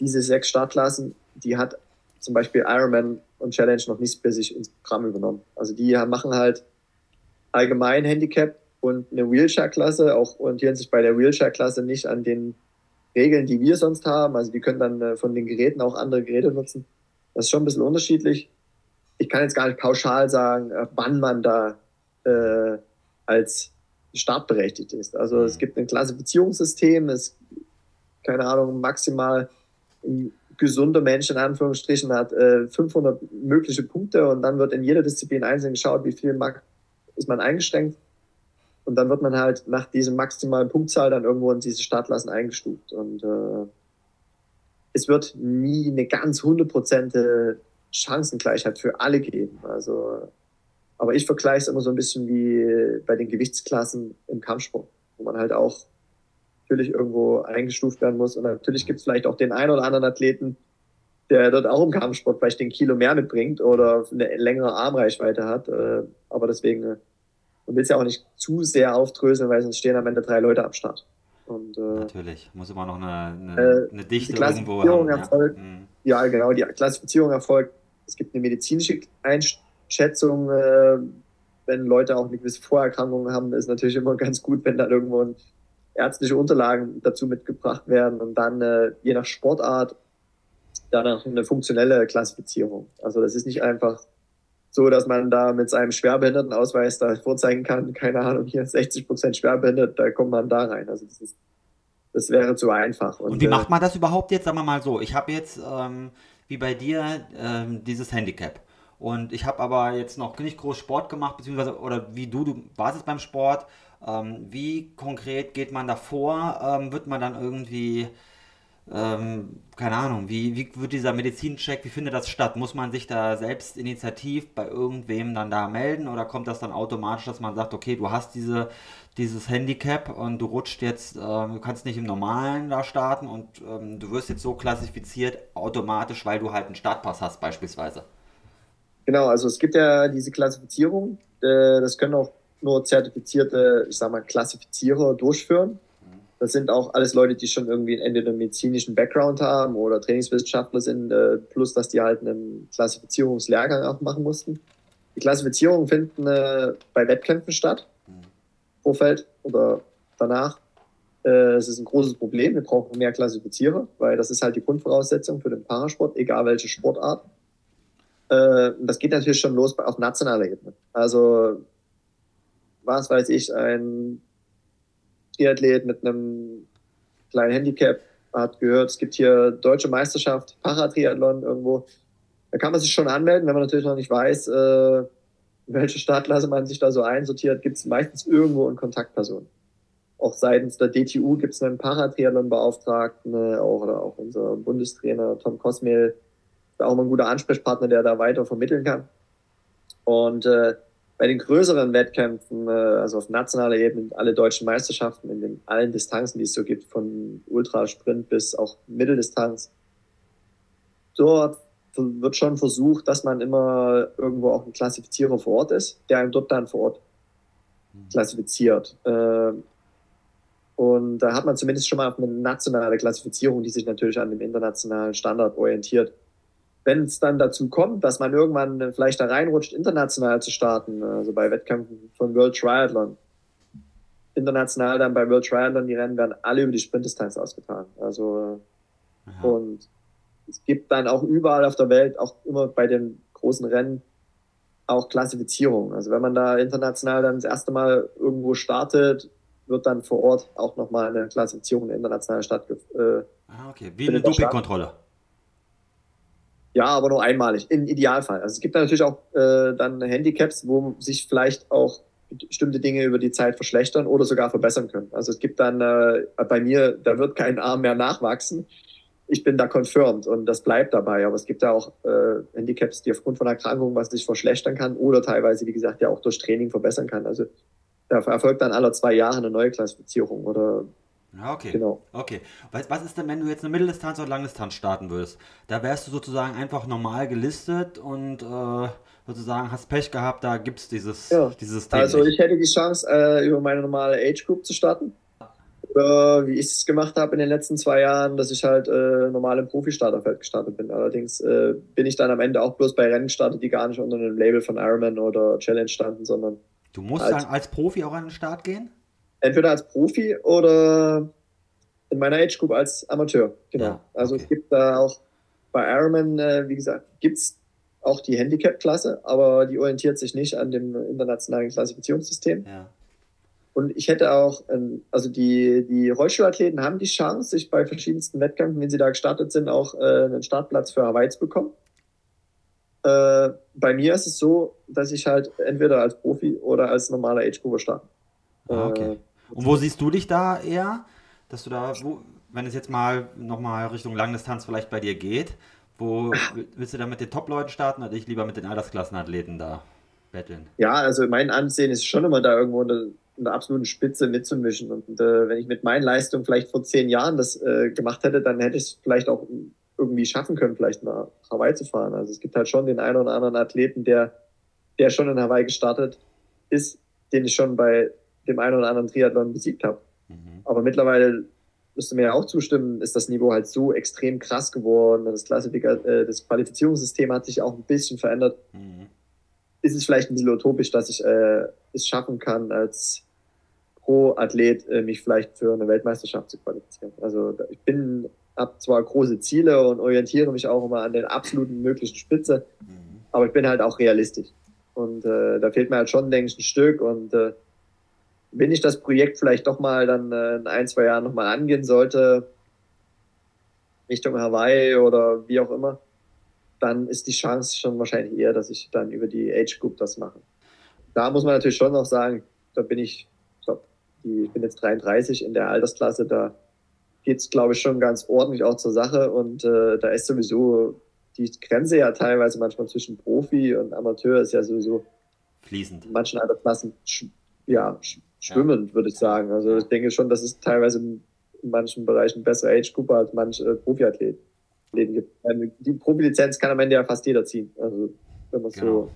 diese sechs Startklassen, die hat zum Beispiel Ironman und Challenge noch nicht für sich ins Programm übernommen. Also die machen halt allgemein Handicap und eine Wheelchair-Klasse, auch orientieren sich bei der Wheelchair-Klasse nicht an den Regeln, die wir sonst haben. Also die können dann äh, von den Geräten auch andere Geräte nutzen. Das ist schon ein bisschen unterschiedlich. Ich kann jetzt gar nicht pauschal sagen, äh, wann man da äh, als startberechtigt ist. Also es mhm. gibt ein Klassifizierungssystem, es keine Ahnung, maximal ein gesunder Mensch in Anführungsstrichen hat äh, 500 mögliche Punkte und dann wird in jeder Disziplin einzeln geschaut, wie viel ist man eingeschränkt und dann wird man halt nach diesem maximalen Punktzahl dann irgendwo in diese Startklassen eingestuft. Und äh, es wird nie eine ganz hundertprozentige Chancengleichheit für alle geben. Also, aber ich vergleiche es immer so ein bisschen wie bei den Gewichtsklassen im Kampfsport, wo man halt auch natürlich irgendwo eingestuft werden muss. Und natürlich gibt es vielleicht auch den einen oder anderen Athleten, der dort auch im Kampfsport vielleicht den Kilo mehr mitbringt oder eine längere Armreichweite hat. Äh, aber deswegen und will es ja auch nicht zu sehr aufdröseln, weil sonst stehen am Ende drei Leute am Start. Und, äh, Natürlich, muss immer noch eine, eine, äh, eine Dichte die Klassifizierung haben. Erfolgt, ja. Mhm. ja. genau, die Klassifizierung erfolgt. Es gibt eine medizinische Einschätzung, äh, wenn Leute auch eine gewisse Vorerkrankung haben, ist natürlich immer ganz gut, wenn da irgendwo ärztliche Unterlagen dazu mitgebracht werden und dann äh, je nach Sportart danach eine funktionelle Klassifizierung. Also das ist nicht einfach so, dass man da mit seinem Schwerbehindertenausweis da vorzeigen kann, keine Ahnung, hier 60 Prozent schwerbehindert, da kommt man da rein. Also das, ist, das wäre zu einfach. Und, Und wie äh, macht man das überhaupt jetzt? Sagen wir mal so, ich habe jetzt, ähm, wie bei dir, ähm, dieses Handicap. Und ich habe aber jetzt noch nicht groß Sport gemacht, beziehungsweise, oder wie du, du warst jetzt beim Sport. Ähm, wie konkret geht man da vor? Ähm, wird man dann irgendwie ähm, keine Ahnung, wie, wie wird dieser Medizincheck, wie findet das statt? Muss man sich da selbst initiativ bei irgendwem dann da melden oder kommt das dann automatisch, dass man sagt, okay, du hast diese, dieses Handicap und du rutscht jetzt, äh, du kannst nicht im Normalen da starten und ähm, du wirst jetzt so klassifiziert automatisch, weil du halt einen Startpass hast beispielsweise? Genau, also es gibt ja diese Klassifizierung, äh, das können auch nur zertifizierte, ich sag mal, Klassifizierer durchführen. Das sind auch alles Leute, die schon irgendwie entweder einen medizinischen Background haben oder Trainingswissenschaftler sind, äh, plus dass die halt einen Klassifizierungslehrgang auch machen mussten. Die Klassifizierungen finden äh, bei Wettkämpfen statt, mhm. Vorfeld oder danach. Äh, es ist ein großes Problem. Wir brauchen mehr Klassifizierer, weil das ist halt die Grundvoraussetzung für den Parasport, egal welche Sportart. Das geht natürlich schon los auf nationaler Ebene. Also, was weiß ich, ein Triathlet mit einem kleinen Handicap hat gehört, es gibt hier deutsche Meisterschaft, Paratriathlon irgendwo. Da kann man sich schon anmelden, wenn man natürlich noch nicht weiß, äh, welche Startklasse man sich da so einsortiert, gibt es meistens irgendwo eine Kontaktperson. Auch seitens der DTU gibt es einen Paratriathlon-Beauftragten, äh, auch, oder auch unser Bundestrainer Tom Kosmel, auch mal ein guter Ansprechpartner, der da weiter vermitteln kann. Und äh, bei den größeren Wettkämpfen, äh, also auf nationaler Ebene, alle deutschen Meisterschaften in den allen Distanzen, die es so gibt, von Ultrasprint bis auch Mitteldistanz, dort wird schon versucht, dass man immer irgendwo auch ein Klassifizierer vor Ort ist, der einem dort dann vor Ort mhm. klassifiziert. Äh, und da hat man zumindest schon mal eine nationale Klassifizierung, die sich natürlich an dem internationalen Standard orientiert wenn es dann dazu kommt, dass man irgendwann vielleicht da reinrutscht, international zu starten, also bei Wettkämpfen von World Triathlon, international dann bei World Triathlon, die Rennen werden alle über die Sprintdistanz ausgetragen. Also Aha. und es gibt dann auch überall auf der Welt, auch immer bei den großen Rennen, auch Klassifizierung. Also wenn man da international dann das erste Mal irgendwo startet, wird dann vor Ort auch nochmal eine Klassifizierung international stattgefunden. Äh, ah, okay. Wie eine Dopingkontrolle. Ja, aber nur einmalig, im Idealfall. Also es gibt natürlich auch äh, dann Handicaps, wo sich vielleicht auch bestimmte Dinge über die Zeit verschlechtern oder sogar verbessern können. Also es gibt dann äh, bei mir, da wird kein Arm mehr nachwachsen. Ich bin da confirmed und das bleibt dabei. Aber es gibt da auch äh, Handicaps, die aufgrund von Erkrankungen was sich verschlechtern kann oder teilweise, wie gesagt, ja auch durch Training verbessern kann. Also da erfolgt dann alle zwei Jahre eine neue Klassifizierung oder okay. Genau. Okay. Was, was ist denn, wenn du jetzt eine Mitteldistanz oder Langdistanz starten würdest? Da wärst du sozusagen einfach normal gelistet und äh, sozusagen hast Pech gehabt, da gibt es dieses, ja. dieses System. Also ich hätte die Chance, äh, über meine normale Age Group zu starten. Oder wie ich es gemacht habe in den letzten zwei Jahren, dass ich halt äh, normal im Profi-Starterfeld gestartet bin. Allerdings äh, bin ich dann am Ende auch bloß bei Rennen gestartet, die gar nicht unter einem Label von Ironman oder Challenge standen, sondern. Du musst halt dann als Profi auch an den Start gehen? Entweder als Profi oder in meiner Age Group als Amateur. Genau. Ja, also es gibt da auch bei Ironman, äh, wie gesagt, gibt es auch die Handicap-Klasse, aber die orientiert sich nicht an dem internationalen Klassifizierungssystem. Ja. Und ich hätte auch, ähm, also die, die Rollstuhlathleten haben die Chance, sich bei verschiedensten Wettkämpfen, wenn sie da gestartet sind, auch äh, einen Startplatz für Hawaii zu bekommen. Äh, bei mir ist es so, dass ich halt entweder als Profi oder als normaler Age-Grouper starte. Ah, okay. Äh, und wo siehst du dich da eher? Dass du da, wo, wenn es jetzt mal nochmal Richtung Langdistanz vielleicht bei dir geht, wo willst du da mit den Top-Leuten starten oder ich lieber mit den Altersklassenathleten da betteln? Ja, also mein Ansehen ist schon immer da irgendwo in der, in der absoluten Spitze mitzumischen. Und äh, wenn ich mit meinen Leistungen vielleicht vor zehn Jahren das äh, gemacht hätte, dann hätte ich es vielleicht auch irgendwie schaffen können, vielleicht nach Hawaii zu fahren. Also es gibt halt schon den einen oder anderen Athleten, der, der schon in Hawaii gestartet ist, den ich schon bei dem einen oder anderen Triathlon besiegt habe. Mhm. Aber mittlerweile müsste mir ja auch zustimmen, ist das Niveau halt so extrem krass geworden. Das, Klassifika äh, das Qualifizierungssystem hat sich auch ein bisschen verändert. Mhm. Ist es vielleicht ein bisschen utopisch, dass ich äh, es schaffen kann, als Pro-Athlet äh, mich vielleicht für eine Weltmeisterschaft zu qualifizieren. Also ich bin, habe zwar große Ziele und orientiere mich auch immer an der absoluten möglichen Spitze, mhm. aber ich bin halt auch realistisch. Und äh, da fehlt mir halt schon, denke ich, ein Stück und äh, wenn ich das Projekt vielleicht doch mal dann äh, in ein, zwei Jahren nochmal angehen sollte, Richtung Hawaii oder wie auch immer, dann ist die Chance schon wahrscheinlich eher, dass ich dann über die Age Group das mache. Da muss man natürlich schon noch sagen, da bin ich, ich, glaub, ich bin jetzt 33 in der Altersklasse, da geht es, glaube ich, schon ganz ordentlich auch zur Sache und äh, da ist sowieso die Grenze ja teilweise manchmal zwischen Profi und Amateur ist ja sowieso fließend. In manchen Altersklassen ja, schwimmend, ja. würde ich sagen. Also ich denke schon, dass es teilweise in manchen Bereichen bessere Age-Group als manche äh, Profiathleten gibt. Ähm, die Profilizenz kann am Ende ja fast jeder ziehen. Also wenn man genau. so.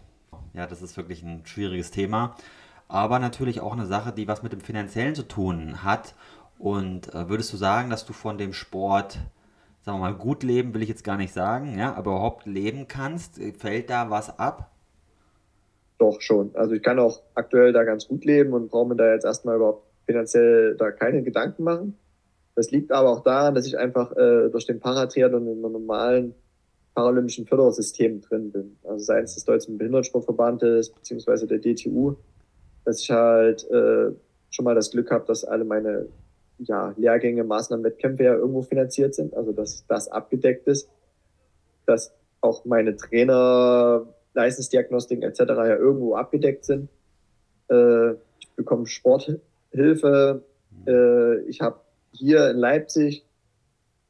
Ja, das ist wirklich ein schwieriges Thema. Aber natürlich auch eine Sache, die was mit dem Finanziellen zu tun hat. Und äh, würdest du sagen, dass du von dem Sport, sagen wir mal, gut leben, will ich jetzt gar nicht sagen, ja, aber überhaupt leben kannst? Fällt da was ab? Doch schon. Also ich kann auch aktuell da ganz gut leben und brauche mir da jetzt erstmal überhaupt finanziell da keine Gedanken machen. Das liegt aber auch daran, dass ich einfach äh, durch den Paratriathlon in einem normalen paralympischen Fördersystem drin bin. Also sei es des Deutschen Behindertensportverbandes beziehungsweise der DTU, dass ich halt äh, schon mal das Glück habe, dass alle meine ja, Lehrgänge, Maßnahmen, Wettkämpfe ja irgendwo finanziert sind, also dass das abgedeckt ist, dass auch meine Trainer, Leistungsdiagnostiken etc. ja irgendwo abgedeckt sind. Äh, ich bekomme Sporthilfe. Äh, ich habe hier in Leipzig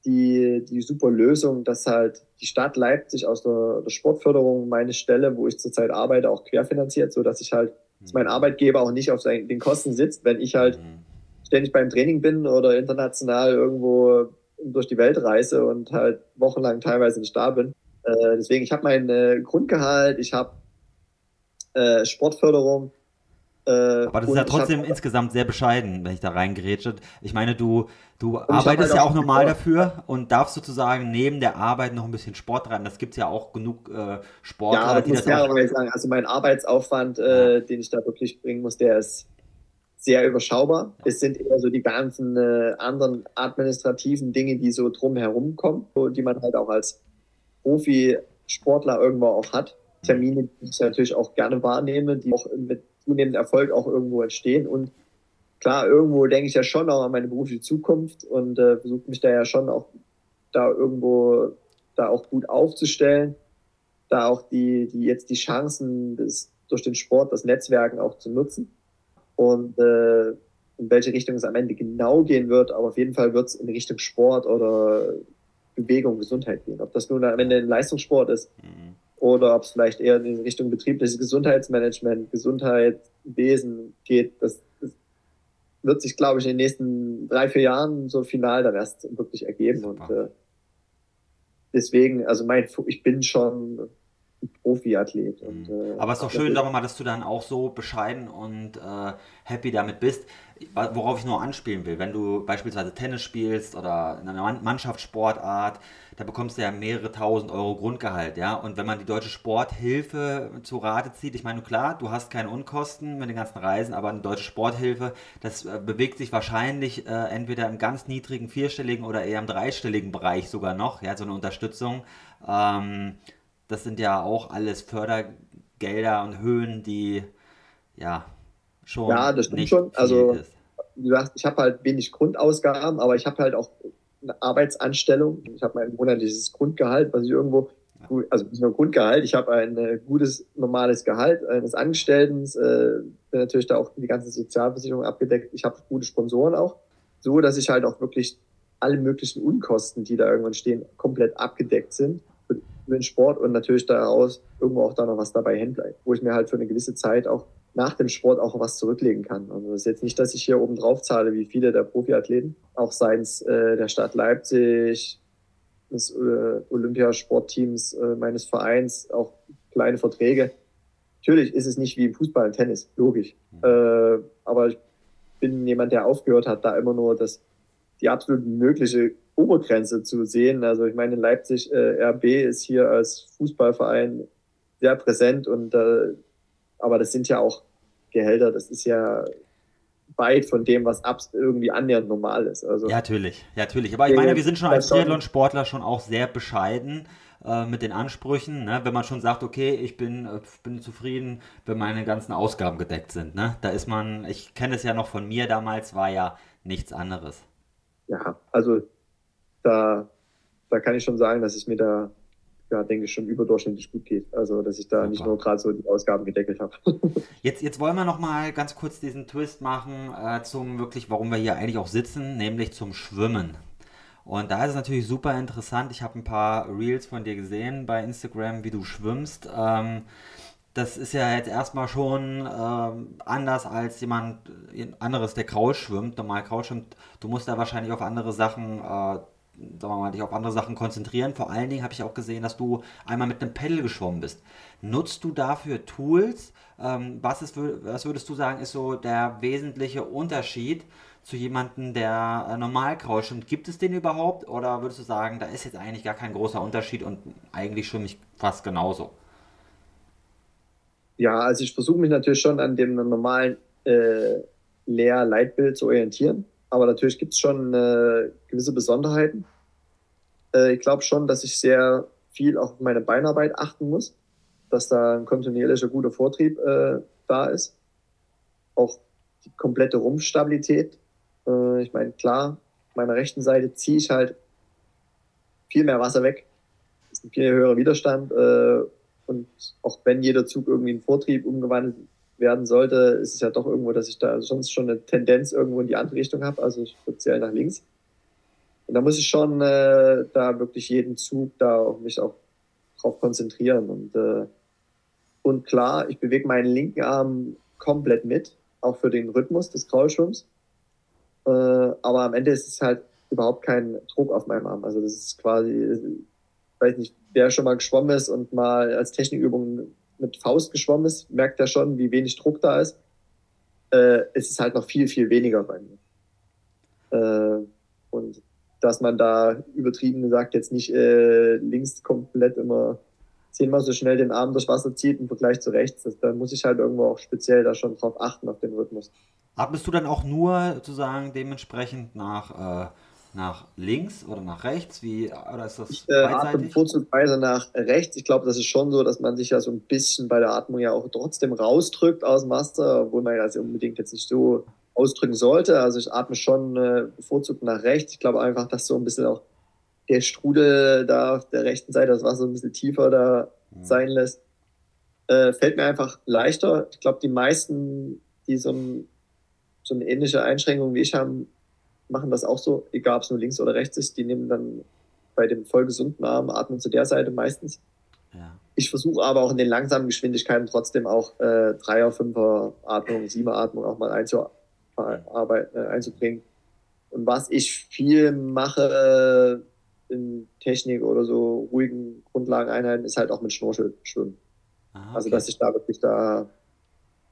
die, die super Lösung, dass halt die Stadt Leipzig aus der, der Sportförderung meine Stelle, wo ich zurzeit arbeite, auch querfinanziert, so dass ich halt, dass mein Arbeitgeber auch nicht auf seinen, den Kosten sitzt, wenn ich halt mhm. ständig beim Training bin oder international irgendwo durch die Welt reise und halt wochenlang teilweise nicht da bin. Äh, deswegen, ich habe mein äh, Grundgehalt, ich habe äh, Sportförderung, äh, Aber das ist ja trotzdem insgesamt sehr bescheiden, wenn ich da reingerätsche. Ich meine, du, du arbeitest halt ja auch normal dafür und darfst sozusagen neben der Arbeit noch ein bisschen Sport treiben. Das gibt es ja auch genug äh, Sportler, ja, aber die das auch... sagen, also mein Arbeitsaufwand, äh, ja. den ich da wirklich bringen muss, der ist sehr überschaubar. Ja. Es sind eher so die ganzen äh, anderen administrativen Dinge, die so drumherum kommen, die man halt auch als Profi-Sportler irgendwo auch hat. Mhm. Termine, die ich natürlich auch gerne wahrnehme, die auch mit zunehmend Erfolg auch irgendwo entstehen. Und klar, irgendwo denke ich ja schon auch an meine berufliche Zukunft und äh, versuche mich da ja schon auch da irgendwo da auch gut aufzustellen, da auch die, die jetzt die Chancen des, durch den Sport, das Netzwerken auch zu nutzen. Und äh, in welche Richtung es am Ende genau gehen wird, aber auf jeden Fall wird es in Richtung Sport oder Bewegung, Gesundheit gehen. Ob das nun am Ende ein Leistungssport ist, mhm oder ob es vielleicht eher in Richtung betriebliches Gesundheitsmanagement, Gesundheitswesen geht. Das, das wird sich, glaube ich, in den nächsten drei, vier Jahren so final dann erst wirklich ergeben. Super. Und äh, deswegen, also mein, ich bin schon Profiathlet. Und, mhm. äh, Aber es ist doch schön, sagen wir mal, dass du dann auch so bescheiden und äh, happy damit bist. Worauf ich nur anspielen will, wenn du beispielsweise Tennis spielst oder in einer Mannschaftssportart, da bekommst du ja mehrere tausend Euro Grundgehalt, ja. Und wenn man die deutsche Sporthilfe zu Rate zieht, ich meine, klar, du hast keine Unkosten mit den ganzen Reisen, aber eine deutsche Sporthilfe, das äh, bewegt sich wahrscheinlich äh, entweder im ganz niedrigen vierstelligen oder eher im dreistelligen Bereich sogar noch, ja, so eine Unterstützung. Ähm, das sind ja auch alles Fördergelder und Höhen, die ja schon. Ja, das stimmt schon. Also, ist. wie gesagt, ich habe halt wenig Grundausgaben, aber ich habe halt auch eine Arbeitsanstellung. Ich habe mein monatliches Grundgehalt, was ich irgendwo, also nicht nur Grundgehalt, ich habe ein äh, gutes, normales Gehalt eines Angestellten, äh, bin natürlich da auch die ganze Sozialversicherung abgedeckt. Ich habe gute Sponsoren auch, so dass ich halt auch wirklich alle möglichen Unkosten, die da irgendwann stehen, komplett abgedeckt sind für den Sport und natürlich daraus irgendwo auch da noch was dabei hängen bleibt, wo ich mir halt für eine gewisse Zeit auch nach dem Sport auch was zurücklegen kann. Also das ist jetzt nicht, dass ich hier oben drauf zahle, wie viele der Profiathleten, auch seitens äh, der Stadt Leipzig, des äh, Olympiasportteams äh, meines Vereins, auch kleine Verträge. Natürlich ist es nicht wie im Fußball und Tennis, logisch. Mhm. Äh, aber ich bin jemand, der aufgehört hat, da immer nur das, die absolut mögliche Obergrenze zu sehen. Also ich meine, Leipzig äh, RB ist hier als Fußballverein sehr präsent und äh, aber das sind ja auch Gehälter, das ist ja weit von dem, was abs irgendwie annähernd normal ist. Also, ja, natürlich, ja, natürlich. Aber ich meine, wir sind schon als Triathlon-Sportler schon auch sehr bescheiden äh, mit den Ansprüchen, ne? wenn man schon sagt, okay, ich bin, äh, bin zufrieden, wenn meine ganzen Ausgaben gedeckt sind. Ne? Da ist man, ich kenne es ja noch von mir damals, war ja nichts anderes. Ja, also da, da kann ich schon sagen, dass ich mir da ja, denke ich, schon überdurchschnittlich gut geht. Also, dass ich da Super. nicht nur gerade so die Ausgaben gedeckelt habe. *laughs* jetzt, jetzt wollen wir noch mal ganz kurz diesen Twist machen äh, zum wirklich, warum wir hier eigentlich auch sitzen, nämlich zum Schwimmen. Und da ist es natürlich super interessant. Ich habe ein paar Reels von dir gesehen bei Instagram, wie du schwimmst. Ähm, das ist ja jetzt erstmal schon ähm, anders als jemand anderes, der Kraul schwimmt, normal Kraul schwimmt. Du musst da wahrscheinlich auf andere Sachen äh, sagen wir mal, dich auf andere Sachen konzentrieren. Vor allen Dingen habe ich auch gesehen, dass du einmal mit einem Pedal geschwommen bist. Nutzt du dafür Tools? Ähm, was, ist, was würdest du sagen, ist so der wesentliche Unterschied zu jemandem, der äh, normal krauscht? Und gibt es den überhaupt? Oder würdest du sagen, da ist jetzt eigentlich gar kein großer Unterschied und eigentlich schwimme ich fast genauso? Ja, also ich versuche mich natürlich schon an dem normalen äh, Lehr-Leitbild zu orientieren. Aber natürlich gibt es schon äh, gewisse Besonderheiten. Äh, ich glaube schon, dass ich sehr viel auf meine Beinarbeit achten muss, dass da ein kontinuierlicher guter Vortrieb äh, da ist. Auch die komplette Rumpfstabilität. Äh, ich meine, klar, meiner rechten Seite ziehe ich halt viel mehr Wasser weg. Das ist ein viel höherer Widerstand. Äh, und auch wenn jeder Zug irgendwie in Vortrieb umgewandelt werden sollte, ist es ja doch irgendwo, dass ich da sonst schon eine Tendenz irgendwo in die andere Richtung habe, also speziell nach links. Und da muss ich schon äh, da wirklich jeden Zug da auf mich auch drauf konzentrieren. Und, äh, und klar, ich bewege meinen linken Arm komplett mit, auch für den Rhythmus des Kraulschwimms. Äh, aber am Ende ist es halt überhaupt kein Druck auf meinem Arm. Also das ist quasi, ich weiß nicht, wer schon mal geschwommen ist und mal als Technikübung mit Faust geschwommen ist, merkt er schon, wie wenig Druck da ist. Äh, es ist halt noch viel, viel weniger bei mir. Äh, und dass man da übertrieben gesagt jetzt nicht äh, links komplett immer zehnmal so schnell den Arm durch Wasser zieht im Vergleich zu rechts. Da muss ich halt irgendwo auch speziell da schon drauf achten, auf den Rhythmus. Atmest du dann auch nur sozusagen dementsprechend nach äh, nach links oder nach rechts? Wie, oder ist das ich äh, atme bevorzugsweise nach rechts. Ich glaube, das ist schon so, dass man sich ja so ein bisschen bei der Atmung ja auch trotzdem rausdrückt aus dem Master, obwohl man das unbedingt jetzt nicht so ausdrücken sollte. Also ich atme schon äh, bevorzugt nach rechts. Ich glaube einfach, dass so ein bisschen auch der Strudel da auf der rechten Seite das Wasser ein bisschen tiefer da mhm. sein lässt. Äh, fällt mir einfach leichter. Ich glaube, die meisten, die so, ein, so eine ähnliche Einschränkung wie ich haben, machen das auch so, egal ob es nur links oder rechts ist, die nehmen dann bei dem voll gesunden Arm, atmen zu der Seite meistens. Ja. Ich versuche aber auch in den langsamen Geschwindigkeiten trotzdem auch äh, Dreier, Fünfer Atmung, Siebener Atmung auch mal einzuarbeiten, äh, einzubringen. Und was ich viel mache äh, in Technik oder so ruhigen Grundlageneinheiten, ist halt auch mit Schnorchel schwimmen. Ah, okay. Also dass ich da wirklich da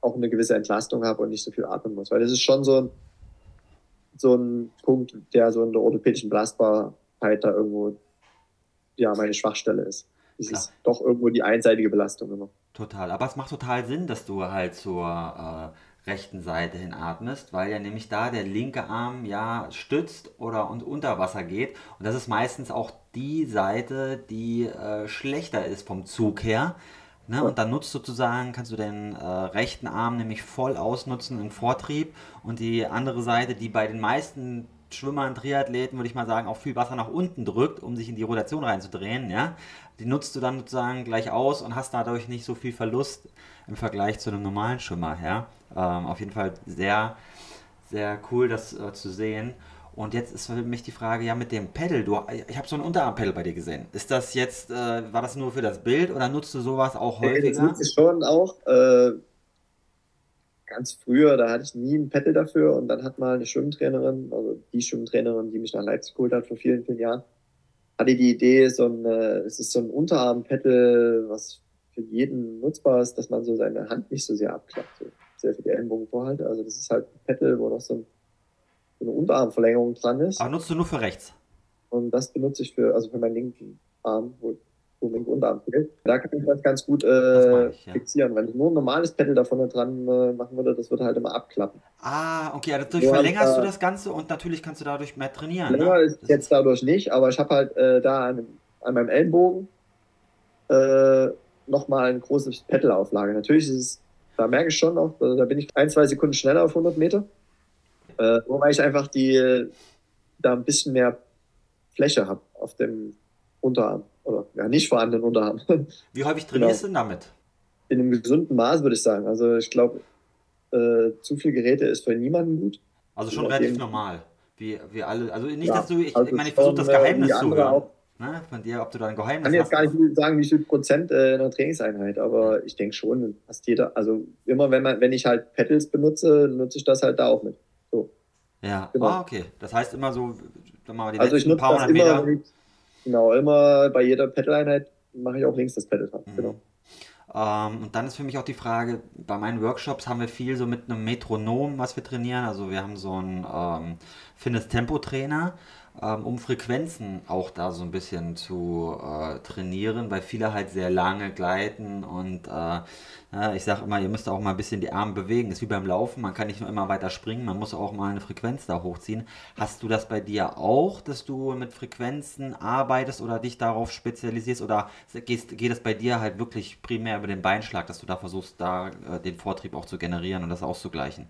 auch eine gewisse Entlastung habe und nicht so viel atmen muss. Weil das ist schon so ein so ein Punkt, der so in der orthopädischen Belastbarkeit da irgendwo ja meine Schwachstelle ist. Klar. ist doch irgendwo die einseitige Belastung immer. Total. Aber es macht total Sinn, dass du halt zur äh, rechten Seite hin atmest, weil ja nämlich da der linke Arm ja stützt oder und unter Wasser geht. Und das ist meistens auch die Seite, die äh, schlechter ist vom Zug her. Ne? Und dann nutzt sozusagen, kannst du den äh, rechten Arm nämlich voll ausnutzen im Vortrieb und die andere Seite, die bei den meisten Schwimmern, Triathleten, würde ich mal sagen, auch viel Wasser nach unten drückt, um sich in die Rotation reinzudrehen, ja, die nutzt du dann sozusagen gleich aus und hast dadurch nicht so viel Verlust im Vergleich zu einem normalen Schwimmer, ja. Ähm, auf jeden Fall sehr, sehr cool, das äh, zu sehen. Und jetzt ist für mich die Frage, ja, mit dem Pedal, du, ich habe so ein Unterarm-Pedal bei dir gesehen. Ist das jetzt, äh, war das nur für das Bild oder nutzt du sowas auch häufiger? Das nutze ich schon auch. Äh, ganz früher, da hatte ich nie ein Pedal dafür und dann hat mal eine Schwimmtrainerin, also die Schwimmtrainerin, die mich nach Leipzig geholt hat vor vielen, vielen Jahren, hatte die Idee, so ein, äh, es ist so ein Unterarm-Pedal, was für jeden nutzbar ist, dass man so seine Hand nicht so sehr abklappt, so sehr für die Ellenbogen vorhalte. Also das ist halt ein Pedal, wo noch so ein eine Unterarmverlängerung dran ist. Aber nutzt du nur für rechts? Und das benutze ich für, also für meinen linken Arm, wo, wo mein Unterarm fehlt. Da kann ich das ganz gut äh, ich, ja. fixieren. Wenn ich nur ein normales Pedal da vorne dran äh, machen würde, das würde halt immer abklappen. Ah, okay, also dadurch verlängerst halt, du das Ganze und natürlich kannst du dadurch mehr trainieren. Länger ne? ist das jetzt dadurch nicht, aber ich habe halt äh, da an, an, meinem Ellenbogen äh, nochmal ein großes Pedalauflage. Natürlich ist es, da merke ich schon auch, also da bin ich ein, zwei Sekunden schneller auf 100 Meter. Äh, wobei ich einfach die da ein bisschen mehr Fläche habe auf dem Unterarm. Oder ja, nicht vorhandenen Unterarm. *laughs* Wie häufig trainierst genau. du damit? In einem gesunden Maß, würde ich sagen. Also ich glaube, äh, zu viel Geräte ist für niemanden gut. Also schon relativ normal. Wie, wie alle, also nicht, ja, dass du, ich, also ich meine, ich versuche das Geheimnis zu hören. Auch, ne, von dir, ob du da ein Geheimnis hast. Ich kann jetzt gar nicht sagen, wie viel Prozent äh, in einer Trainingseinheit, aber ich denke schon, fast jeder, also immer wenn man, wenn ich halt Pedals benutze, nutze ich das halt da auch mit. Ja, genau. ah, okay. Das heißt immer so, mal die also ich nutze paar hundert Meter. Immer, genau, immer bei jeder Pedal-Einheit mache ich auch links das Pedal dran. Mhm. Genau. Ähm, und dann ist für mich auch die Frage, bei meinen Workshops haben wir viel so mit einem Metronom, was wir trainieren. Also wir haben so einen ähm, Fitness-Tempo-Trainer. Ähm, um Frequenzen auch da so ein bisschen zu äh, trainieren, weil viele halt sehr lange gleiten und äh, ja, ich sage immer, ihr müsst auch mal ein bisschen die Arme bewegen. ist wie beim Laufen, man kann nicht nur immer weiter springen, man muss auch mal eine Frequenz da hochziehen. Hast du das bei dir auch, dass du mit Frequenzen arbeitest oder dich darauf spezialisierst oder gehst, geht es bei dir halt wirklich primär über den Beinschlag, dass du da versuchst, da äh, den Vortrieb auch zu generieren und das auszugleichen?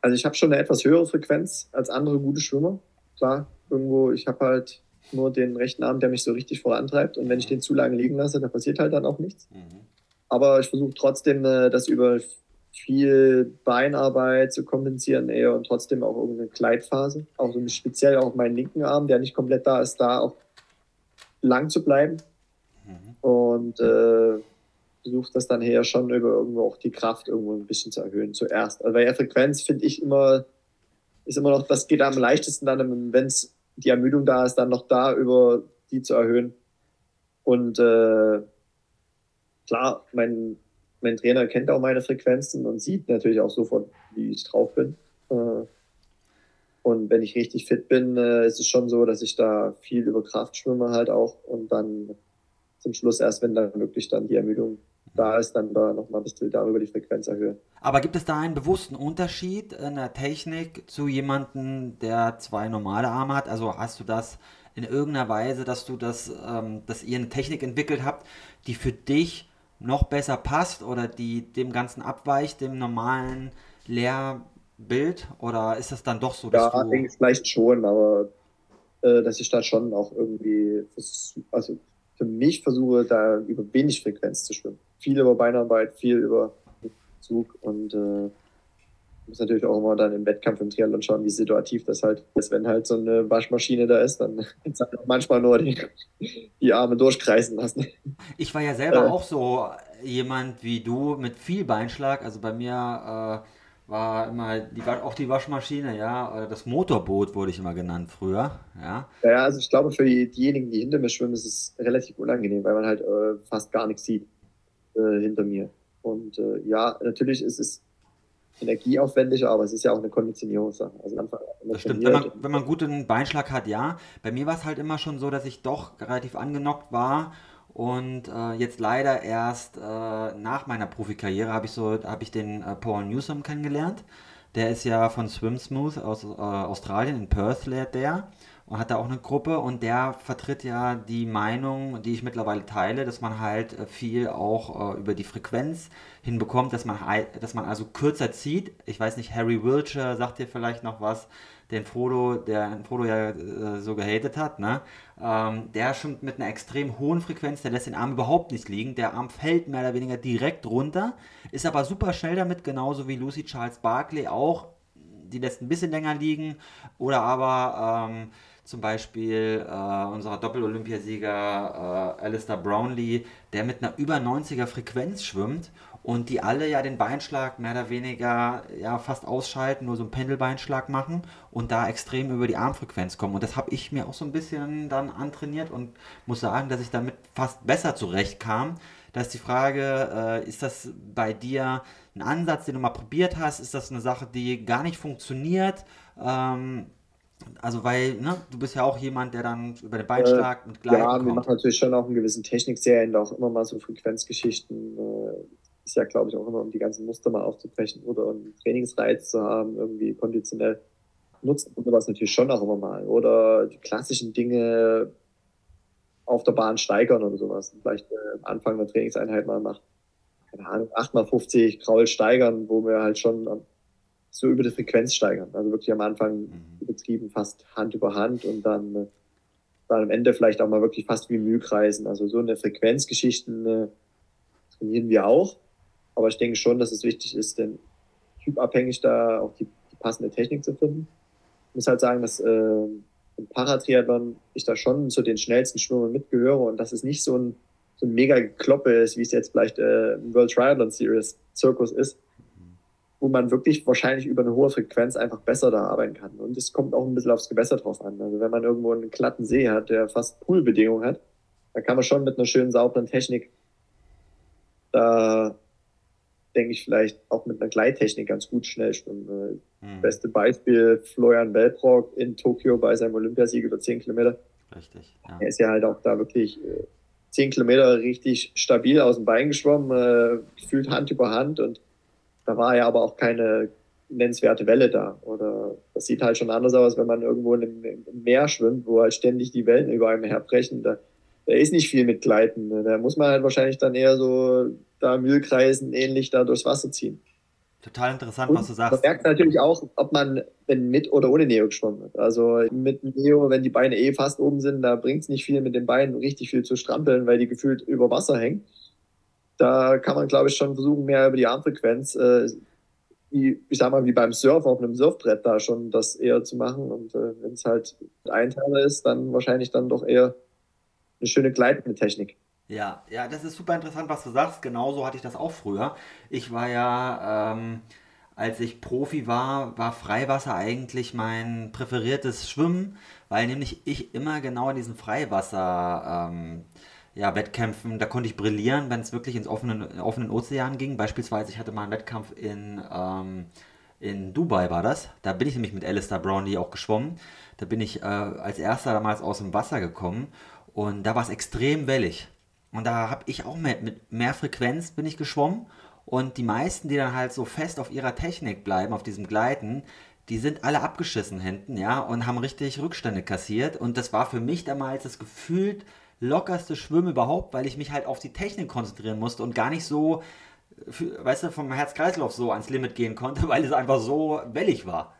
Also ich habe schon eine etwas höhere Frequenz als andere gute Schwimmer. Klar, irgendwo, ich habe halt nur den rechten Arm, der mich so richtig vorantreibt und wenn ich den zu lange liegen lasse, dann passiert halt dann auch nichts. Mhm. Aber ich versuche trotzdem, äh, das über viel Beinarbeit zu kompensieren eher und trotzdem auch irgendeine Gleitphase. Auch so speziell auch meinen linken Arm, der nicht komplett da ist, da auch lang zu bleiben. Mhm. Und äh, versuche das dann eher schon über irgendwo auch die Kraft irgendwo ein bisschen zu erhöhen zuerst. Also bei der Frequenz finde ich immer, ist immer noch, das geht am leichtesten dann, wenn es die Ermüdung da ist, dann noch da über die zu erhöhen. Und äh, klar, mein, mein Trainer kennt auch meine Frequenzen und sieht natürlich auch sofort, wie ich drauf bin. Äh, und wenn ich richtig fit bin, äh, ist es schon so, dass ich da viel über Kraft schwimme halt auch und dann zum Schluss erst, wenn dann wirklich dann die Ermüdung da ist, dann da nochmal ein bisschen darüber die Frequenz erhöhen. Aber gibt es da einen bewussten Unterschied in der Technik zu jemandem, der zwei normale Arme hat? Also hast du das in irgendeiner Weise, dass du das, ähm, dass ihr eine Technik entwickelt habt, die für dich noch besser passt oder die dem Ganzen abweicht, dem normalen Lehrbild? Oder ist das dann doch so, dass ja, du... vielleicht schon, aber äh, dass ich da schon auch irgendwie, also für mich versuche, da über wenig Frequenz zu schwimmen. Viel über Beinarbeit, viel über Zug und äh, muss natürlich auch immer dann im Wettkampf im Triathlon schauen, wie situativ das halt ist. Wenn halt so eine Waschmaschine da ist, dann *laughs* kannst du halt manchmal nur die, die Arme durchkreisen lassen. Ich war ja selber äh, auch so jemand wie du mit viel Beinschlag. Also bei mir äh, war immer die, auch die Waschmaschine, ja, das Motorboot wurde ich immer genannt früher, ja. Ja, also ich glaube für diejenigen, die hinter mir schwimmen, ist es relativ unangenehm, weil man halt äh, fast gar nichts sieht äh, hinter mir. Und äh, ja, natürlich ist es energieaufwendiger, aber es ist ja auch eine Konditionierungssache. Also das stimmt, wenn man, wenn man guten Beinschlag hat, ja. Bei mir war es halt immer schon so, dass ich doch relativ angenockt war und äh, jetzt leider erst äh, nach meiner Profikarriere habe ich so habe ich den äh, Paul Newsom kennengelernt. Der ist ja von Swim Smooth aus äh, Australien in Perth lehrt der und hat da auch eine Gruppe und der vertritt ja die Meinung, die ich mittlerweile teile, dass man halt äh, viel auch äh, über die Frequenz hinbekommt, dass man dass man also kürzer zieht. Ich weiß nicht, Harry Wiltshire sagt dir vielleicht noch was, den Frodo, der Frodo ja äh, so gehatet hat, ne? Ähm, der schwimmt mit einer extrem hohen Frequenz, der lässt den Arm überhaupt nicht liegen. Der Arm fällt mehr oder weniger direkt runter, ist aber super schnell damit, genauso wie Lucy Charles Barkley auch. Die lässt ein bisschen länger liegen oder aber ähm, zum Beispiel äh, unser Doppel-Olympiasieger äh, Alistair Brownlee, der mit einer über 90er Frequenz schwimmt und die alle ja den Beinschlag mehr oder weniger ja fast ausschalten, nur so einen Pendelbeinschlag machen und da extrem über die Armfrequenz kommen. Und das habe ich mir auch so ein bisschen dann antrainiert und muss sagen, dass ich damit fast besser zurechtkam. Da ist die Frage, äh, ist das bei dir ein Ansatz, den du mal probiert hast? Ist das eine Sache, die gar nicht funktioniert? Ähm, also weil, ne, du bist ja auch jemand, der dann über den Beinschlag äh, mit Gleiten Ja, wir machen natürlich schon auch einen gewissen Technikserien, auch immer mal so Frequenzgeschichten. Äh, ist ja, glaube ich, auch immer, um die ganzen Muster mal aufzubrechen oder einen Trainingsreiz zu haben, irgendwie konditionell nutzen und sowas natürlich schon auch immer mal. Oder die klassischen Dinge auf der Bahn steigern oder sowas. Vielleicht äh, am Anfang der Trainingseinheit mal macht. Keine Ahnung, 8x50 Kraul steigern, wo wir halt schon so über die Frequenz steigern. Also wirklich am Anfang mhm. übertrieben fast Hand über Hand und dann, äh, dann am Ende vielleicht auch mal wirklich fast wie Mühkreisen. Also so eine Frequenzgeschichten äh, trainieren wir auch. Aber ich denke schon, dass es wichtig ist, den typabhängig da auch die, die passende Technik zu finden. Ich muss halt sagen, dass äh, im Paratriathlon ich da schon zu den schnellsten Schwimmern mitgehöre und dass es nicht so ein, so ein mega Gekloppe ist, wie es jetzt vielleicht äh, im World Triathlon Series Zirkus ist, wo man wirklich wahrscheinlich über eine hohe Frequenz einfach besser da arbeiten kann. Und es kommt auch ein bisschen aufs Gewässer drauf an. Also wenn man irgendwo einen glatten See hat, der fast Poolbedingungen hat, dann kann man schon mit einer schönen sauberen Technik da denke ich, vielleicht auch mit einer Gleittechnik ganz gut schnell schwimmen. Mhm. Beste Beispiel Florian Belbrock in Tokio bei seinem Olympiasieg über 10 Kilometer. Richtig. Ja. Er ist ja halt auch da wirklich äh, 10 Kilometer richtig stabil aus dem Bein geschwommen, äh, gefühlt Hand über Hand und da war ja aber auch keine nennenswerte Welle da. Oder das sieht halt schon anders aus, wenn man irgendwo im, im Meer schwimmt, wo halt ständig die Wellen über einem herbrechen. Da, da ist nicht viel mit Gleiten. Da muss man halt wahrscheinlich dann eher so da Mühlkreisen ähnlich da durchs Wasser ziehen. Total interessant, und was du sagst. Man merkt natürlich auch, ob man wenn mit oder ohne Neo geschwommen wird. Also mit Neo, wenn die Beine eh fast oben sind, da bringt es nicht viel mit den Beinen richtig viel zu strampeln, weil die gefühlt über Wasser hängen. Da kann man, glaube ich, schon versuchen, mehr über die Armfrequenz, äh, wie, ich sag mal, wie beim Surf auf einem Surfbrett da schon das eher zu machen. Und äh, wenn es halt ein Teiler ist, dann wahrscheinlich dann doch eher eine schöne gleitende Technik. Ja, ja, das ist super interessant, was du sagst. Genauso hatte ich das auch früher. Ich war ja, ähm, als ich Profi war, war Freiwasser eigentlich mein präferiertes Schwimmen, weil nämlich ich immer genau in diesen Freiwasser ähm, ja, Wettkämpfen, da konnte ich brillieren, wenn es wirklich ins offenen, offenen Ozean ging. Beispielsweise, ich hatte mal einen Wettkampf in, ähm, in Dubai, war das. Da bin ich nämlich mit Alistair Brownlee auch geschwommen. Da bin ich äh, als erster damals aus dem Wasser gekommen und da war es extrem wellig. Und da habe ich auch mit, mit mehr Frequenz bin ich geschwommen. Und die meisten, die dann halt so fest auf ihrer Technik bleiben, auf diesem Gleiten, die sind alle abgeschissen hinten, ja, und haben richtig Rückstände kassiert. Und das war für mich damals das gefühlt lockerste Schwimmen überhaupt, weil ich mich halt auf die Technik konzentrieren musste und gar nicht so, weißt du, vom Herz-Kreislauf so ans Limit gehen konnte, *laughs* weil es einfach so wellig war.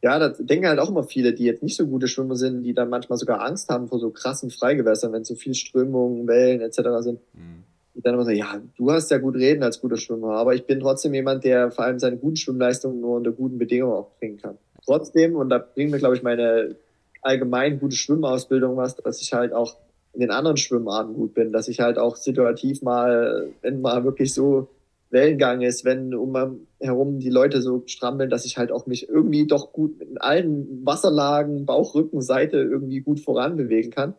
Ja, da denken halt auch immer viele, die jetzt nicht so gute Schwimmer sind, die dann manchmal sogar Angst haben vor so krassen Freigewässern, wenn so viel Strömungen, Wellen etc. sind. Mhm. Die dann immer sagen, ja, du hast ja gut reden als guter Schwimmer, aber ich bin trotzdem jemand, der vor allem seine guten Schwimmleistungen nur unter guten Bedingungen auch bringen kann. Trotzdem, und da bringen mir, glaube ich, meine allgemein gute Schwimmausbildung was, dass ich halt auch in den anderen Schwimmarten gut bin, dass ich halt auch situativ mal, wenn mal wirklich so Wellengang ist, wenn um herum die Leute so strampeln, dass ich halt auch mich irgendwie doch gut in allen Wasserlagen, Bauch, Rücken, Seite irgendwie gut voranbewegen kann.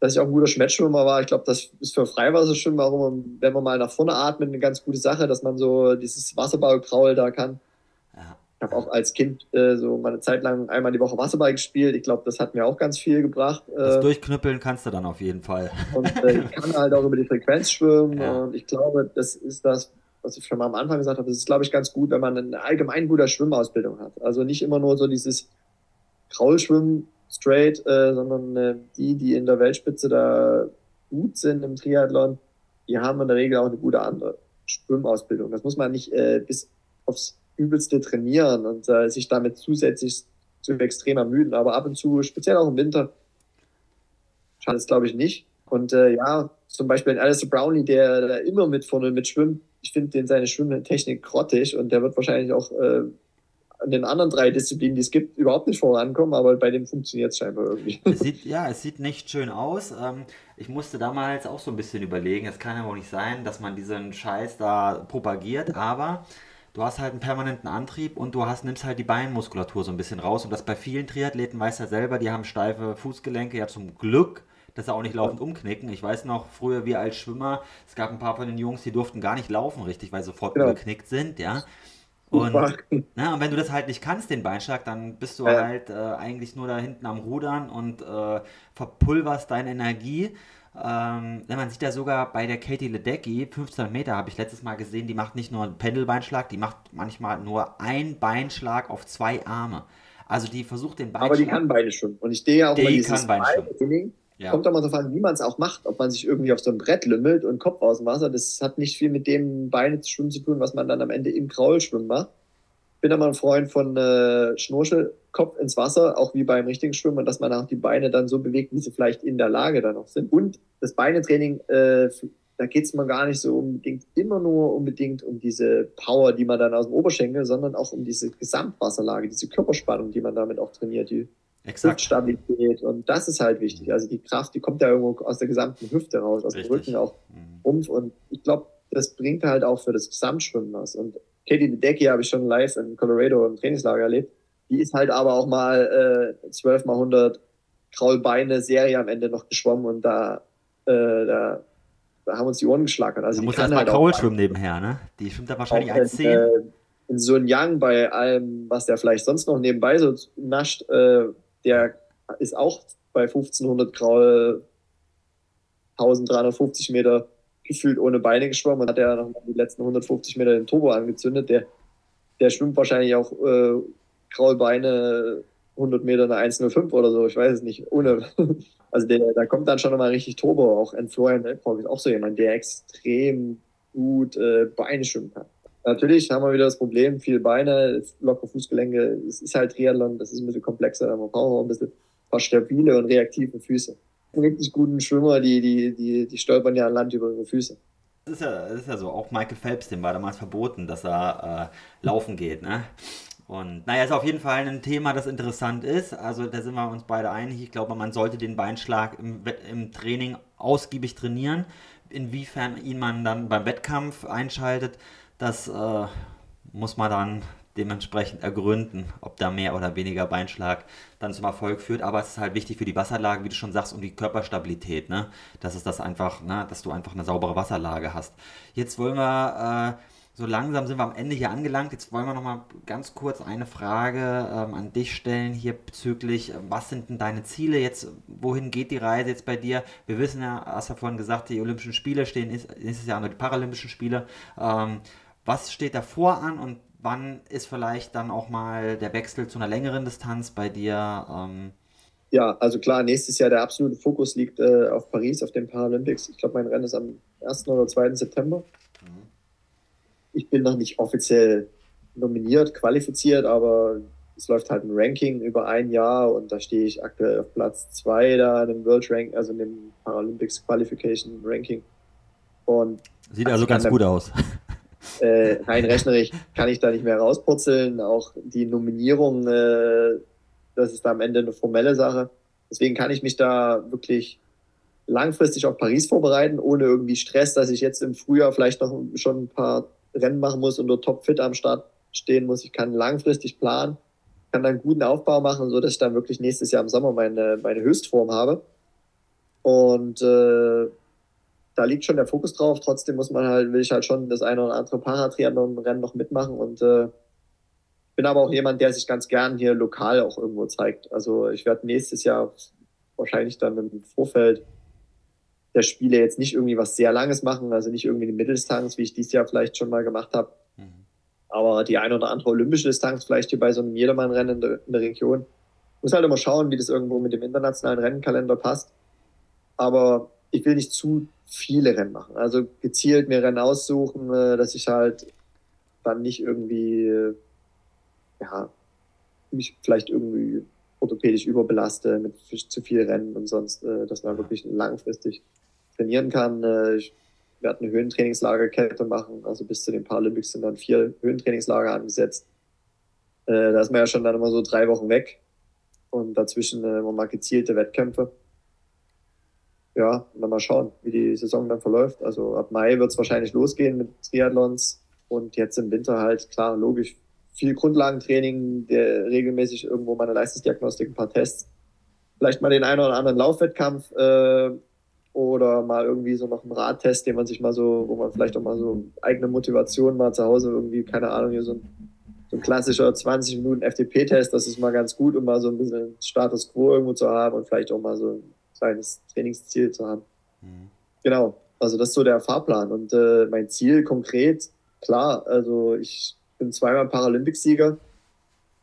Dass ich auch ein guter Schmettschwimmer war, ich glaube, das ist für Freiwasserschwimmer wenn man mal nach vorne atmet, eine ganz gute Sache, dass man so dieses Wasserballkraul da kann. Ich habe auch als Kind äh, so meine Zeit lang einmal die Woche Wasserball gespielt. Ich glaube, das hat mir auch ganz viel gebracht. Das äh, Durchknüppeln kannst du dann auf jeden Fall. Und äh, ich kann halt auch über die Frequenz schwimmen. Ja. Und ich glaube, das ist das, was ich schon mal am Anfang gesagt habe. Das ist, glaube ich, ganz gut, wenn man eine allgemein gute Schwimmausbildung hat. Also nicht immer nur so dieses Kraulschwimmen straight, äh, sondern äh, die, die in der Weltspitze da gut sind im Triathlon, die haben in der Regel auch eine gute andere Schwimmausbildung. Das muss man nicht äh, bis aufs Übelste trainieren und äh, sich damit zusätzlich zu extrem ermüden. Aber ab und zu, speziell auch im Winter, schadet es, glaube ich, nicht. Und äh, ja, zum Beispiel ein Alistair Brownlee, der, der immer mit vorne mitschwimmt, ich finde den seine Schwimmtechnik grottig und der wird wahrscheinlich auch äh, an den anderen drei Disziplinen, die es gibt, überhaupt nicht vorankommen, aber bei dem funktioniert es scheinbar irgendwie. Es sieht, ja, es sieht nicht schön aus. Ähm, ich musste damals auch so ein bisschen überlegen, es kann ja wohl nicht sein, dass man diesen Scheiß da propagiert, aber du hast halt einen permanenten Antrieb und du hast, nimmst halt die Beinmuskulatur so ein bisschen raus. Und das bei vielen Triathleten weiß er selber, die haben steife Fußgelenke, ja zum Glück, dass sie auch nicht laufend umknicken. Ich weiß noch, früher wir als Schwimmer, es gab ein paar von den Jungs, die durften gar nicht laufen richtig, weil sie sofort genau. umgeknickt sind, ja. Und, na, und wenn du das halt nicht kannst, den Beinschlag, dann bist du ja. halt äh, eigentlich nur da hinten am Rudern und äh, verpulverst deine Energie. Ähm, man sieht ja sogar bei der Katie Ledecky, 15 Meter habe ich letztes Mal gesehen, die macht nicht nur einen Pendelbeinschlag, die macht manchmal nur einen Beinschlag auf zwei Arme. Also die versucht den Beinschlag. Aber die kann Beine schon. Und ich stehe ja auch die dieses kann Beine ja. Kommt doch mal so an, wie man es auch macht, ob man sich irgendwie auf so ein Brett lümmelt und Kopf aus dem Wasser. Das hat nicht viel mit dem Beine zu schwimmen zu tun, was man dann am Ende im Kraulschwimmen macht. Bin aber ein Freund von äh, Schnorchelkopf ins Wasser, auch wie beim richtigen Schwimmen, dass man auch die Beine dann so bewegt, wie sie vielleicht in der Lage dann noch sind. Und das Beinetraining, äh, da geht es mal gar nicht so unbedingt immer nur unbedingt um diese Power, die man dann aus dem Oberschenkel, sondern auch um diese Gesamtwasserlage, diese Körperspannung, die man damit auch trainiert, die Exakt. Stabilität und das ist halt wichtig. Also die Kraft, die kommt ja irgendwo aus der gesamten Hüfte raus, aus Richtig. dem Rücken auch mhm. Rumpf und ich glaube, das bringt halt auch für das Gesamtschwimmen was. Und Katie Ledecky habe ich schon live in Colorado im Trainingslager erlebt. Die ist halt aber auch mal äh, 12 mal 100 Kraulbeine Serie am Ende noch geschwommen und da, äh, da da haben uns die Ohren geschlagen. Also du musst erstmal halt Kraul schwimmen nebenher, ne? Die schwimmt da wahrscheinlich 1,10. Äh, in so ein Yang bei allem, was der vielleicht sonst noch nebenbei so nascht, äh, der ist auch bei 1500 Graul 1350 Meter gefühlt ohne Beine geschwommen und hat er noch die letzten 150 Meter den Turbo angezündet. Der, der schwimmt wahrscheinlich auch äh, Kraulbeine 100 Meter eine 1,05 oder so, ich weiß es nicht, ohne. *laughs* Also der, da kommt dann schon nochmal richtig Turbo. Auch ein Florian Elbrock ist auch so jemand, der extrem gut äh, Beine schwimmen kann. Natürlich haben wir wieder das Problem, viele Beine, lockere Fußgelenke, es ist halt Triathlon, das ist ein bisschen komplexer, man braucht auch ein bisschen ein paar stabile und reaktive Füße. Richtig guten Schwimmer, die, die, die, die stolpern ja an Land über ihre Füße. Das ist ja, das ist ja so, auch Michael Phelps, dem war damals verboten, dass er äh, laufen geht, ne? Und naja, ist auf jeden Fall ein Thema, das interessant ist. Also da sind wir uns beide einig. Ich glaube, man sollte den Beinschlag im, im Training ausgiebig trainieren. Inwiefern ihn man dann beim Wettkampf einschaltet, das äh, muss man dann dementsprechend ergründen, ob da mehr oder weniger Beinschlag dann zum Erfolg führt. Aber es ist halt wichtig für die Wasserlage, wie du schon sagst, und die Körperstabilität. Ne? Das ist das einfach, ne? dass du einfach eine saubere Wasserlage hast. Jetzt wollen wir äh, so langsam sind wir am Ende hier angelangt. Jetzt wollen wir noch mal ganz kurz eine Frage ähm, an dich stellen hier bezüglich, äh, was sind denn deine Ziele jetzt? Wohin geht die Reise jetzt bei dir? Wir wissen ja, hast ja vorhin gesagt, die Olympischen Spiele stehen nächstes Jahr noch die Paralympischen Spiele. Ähm, was steht davor an und wann ist vielleicht dann auch mal der Wechsel zu einer längeren Distanz bei dir? Ähm, ja, also klar, nächstes Jahr der absolute Fokus liegt äh, auf Paris, auf den Paralympics. Ich glaube, mein Rennen ist am 1. oder 2. September ich bin noch nicht offiziell nominiert, qualifiziert, aber es läuft halt ein Ranking über ein Jahr und da stehe ich aktuell auf Platz zwei da in dem World Rank, also in dem Paralympics Qualification Ranking. Und Sieht also ganz gut aus. Äh, rein rechnerisch kann ich da nicht mehr rauspurzeln. Auch die Nominierung, äh, das ist da am Ende eine formelle Sache. Deswegen kann ich mich da wirklich langfristig auf Paris vorbereiten, ohne irgendwie Stress, dass ich jetzt im Frühjahr vielleicht noch schon ein paar Rennen machen muss und nur topfit am Start stehen muss. Ich kann langfristig planen, kann dann einen guten Aufbau machen, so dass ich dann wirklich nächstes Jahr im Sommer meine, meine Höchstform habe. Und äh, da liegt schon der Fokus drauf. Trotzdem muss man halt, will ich halt schon das eine oder andere Paratriathlon-Rennen noch mitmachen und äh, bin aber auch jemand, der sich ganz gern hier lokal auch irgendwo zeigt. Also ich werde nächstes Jahr wahrscheinlich dann im Vorfeld der Spiele jetzt nicht irgendwie was sehr Langes machen, also nicht irgendwie eine Mitteldistanz, wie ich dieses Jahr vielleicht schon mal gemacht habe. Mhm. Aber die eine oder andere olympische Distanz vielleicht hier bei so einem Jedermann-Rennen in, der, in der Region. Muss halt immer schauen, wie das irgendwo mit dem internationalen Rennkalender passt. Aber ich will nicht zu viele Rennen machen. Also gezielt mir Rennen aussuchen, äh, dass ich halt dann nicht irgendwie, äh, ja, mich vielleicht irgendwie orthopädisch überbelaste mit zu viel Rennen und sonst, äh, dass man wirklich langfristig trainieren kann. Ich werde eine Höhentrainingslagerkette machen, also bis zu den Paralympics sind dann vier Höhentrainingslager angesetzt. Da ist man ja schon dann immer so drei Wochen weg und dazwischen immer mal gezielte Wettkämpfe. Ja, und dann mal schauen, wie die Saison dann verläuft. Also ab Mai wird es wahrscheinlich losgehen mit Triathlons und jetzt im Winter halt, klar, logisch, viel Grundlagentraining, der regelmäßig irgendwo meine Leistungsdiagnostik, ein paar Tests. Vielleicht mal den einen oder anderen Laufwettkampf äh, oder mal irgendwie so noch einen Radtest, den man sich mal so, wo man vielleicht auch mal so eigene Motivation mal zu Hause irgendwie, keine Ahnung, hier so ein, so ein klassischer 20 Minuten FDP-Test, das ist mal ganz gut, um mal so ein bisschen Status Quo irgendwo zu haben und vielleicht auch mal so ein kleines Trainingsziel zu haben. Mhm. Genau, also das ist so der Fahrplan und äh, mein Ziel konkret, klar, also ich bin zweimal Paralympicsieger,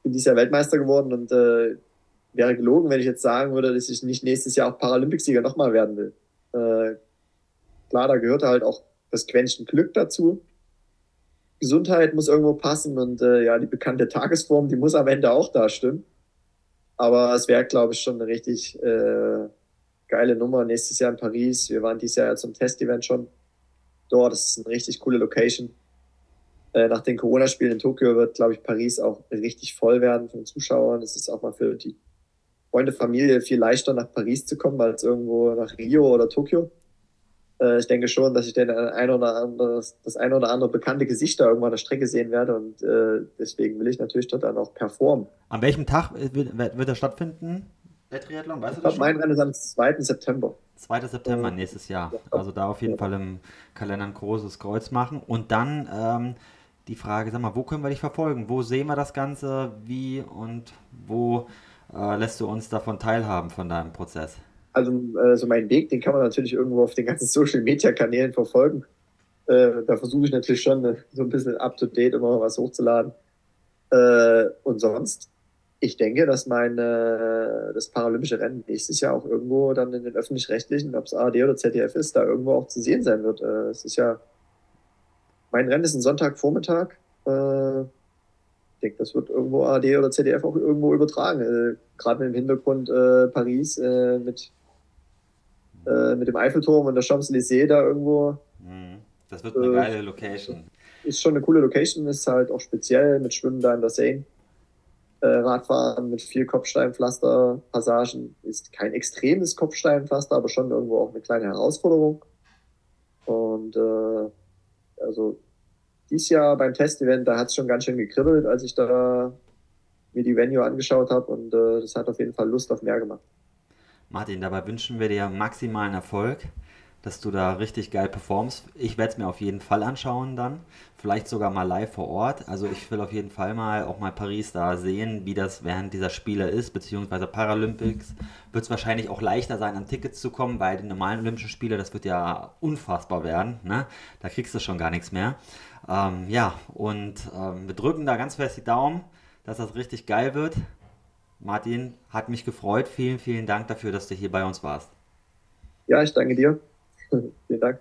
bin dieses Jahr Weltmeister geworden und äh, wäre gelogen, wenn ich jetzt sagen würde, dass ich nicht nächstes Jahr auch Paralympicsieger nochmal werden will. Äh, klar, da gehört halt auch das Quäntchen Glück dazu. Gesundheit muss irgendwo passen und äh, ja, die bekannte Tagesform, die muss am Ende auch da stimmen. Aber es wäre, glaube ich, schon eine richtig äh, geile Nummer nächstes Jahr in Paris. Wir waren dieses Jahr ja zum Testevent schon dort. Das ist eine richtig coole Location. Äh, nach den Corona-Spielen in Tokio wird, glaube ich, Paris auch richtig voll werden von Zuschauern. Es ist auch mal für die Freunde, Familie viel leichter nach Paris zu kommen als irgendwo nach Rio oder Tokio. Äh, ich denke schon, dass ich den ein oder andere, das ein oder andere bekannte Gesicht da irgendwann an der Strecke sehen werde und äh, deswegen will ich natürlich dort dann auch performen. An welchem Tag wird, wird er stattfinden? Triathlon? Weißt ich glaube, mein Rennen ist am 2. September. 2. September nächstes Jahr. Also da auf jeden Fall im Kalender ein großes Kreuz machen. Und dann ähm, die Frage, sag mal, wo können wir dich verfolgen? Wo sehen wir das Ganze? Wie und wo äh, lässt du uns davon teilhaben von deinem Prozess? Also äh, so meinen Weg, den kann man natürlich irgendwo auf den ganzen *laughs* Social-Media-Kanälen verfolgen. Äh, da versuche ich natürlich schon äh, so ein bisschen up-to-date immer was hochzuladen. Äh, und sonst, ich denke, dass mein äh, das paralympische Rennen nächstes Jahr auch irgendwo dann in den öffentlich-rechtlichen, ob es ARD oder ZDF ist, da irgendwo auch zu sehen sein wird. Äh, es ist ja, mein Rennen ist ein Sonntagvormittag. Äh, ich denke, das wird irgendwo ARD oder ZDF auch irgendwo übertragen. Äh, Gerade im Hintergrund äh, Paris äh, mit, äh, mit dem Eiffelturm und der Champs-Élysées da irgendwo. Mhm. Das wird eine äh, geile Location. Ist schon eine coole Location, ist halt auch speziell mit Schwimmen da in der Seine. Äh, Radfahren mit viel Kopfsteinpflaster, Passagen ist kein extremes Kopfsteinpflaster, aber schon irgendwo auch eine kleine Herausforderung. Und äh, also dieses Jahr beim Testevent, da hat es schon ganz schön gekribbelt, als ich da mir die Venue angeschaut habe und äh, das hat auf jeden Fall Lust auf mehr gemacht. Martin, dabei wünschen wir dir maximalen Erfolg dass du da richtig geil performst. Ich werde es mir auf jeden Fall anschauen dann. Vielleicht sogar mal live vor Ort. Also ich will auf jeden Fall mal auch mal Paris da sehen, wie das während dieser Spiele ist, beziehungsweise Paralympics. Wird es wahrscheinlich auch leichter sein, an Tickets zu kommen, weil die normalen Olympischen Spiele, das wird ja unfassbar werden. Ne? Da kriegst du schon gar nichts mehr. Ähm, ja, und ähm, wir drücken da ganz fest die Daumen, dass das richtig geil wird. Martin, hat mich gefreut. Vielen, vielen Dank dafür, dass du hier bei uns warst. Ja, ich danke dir. *laughs* Vielen Dank.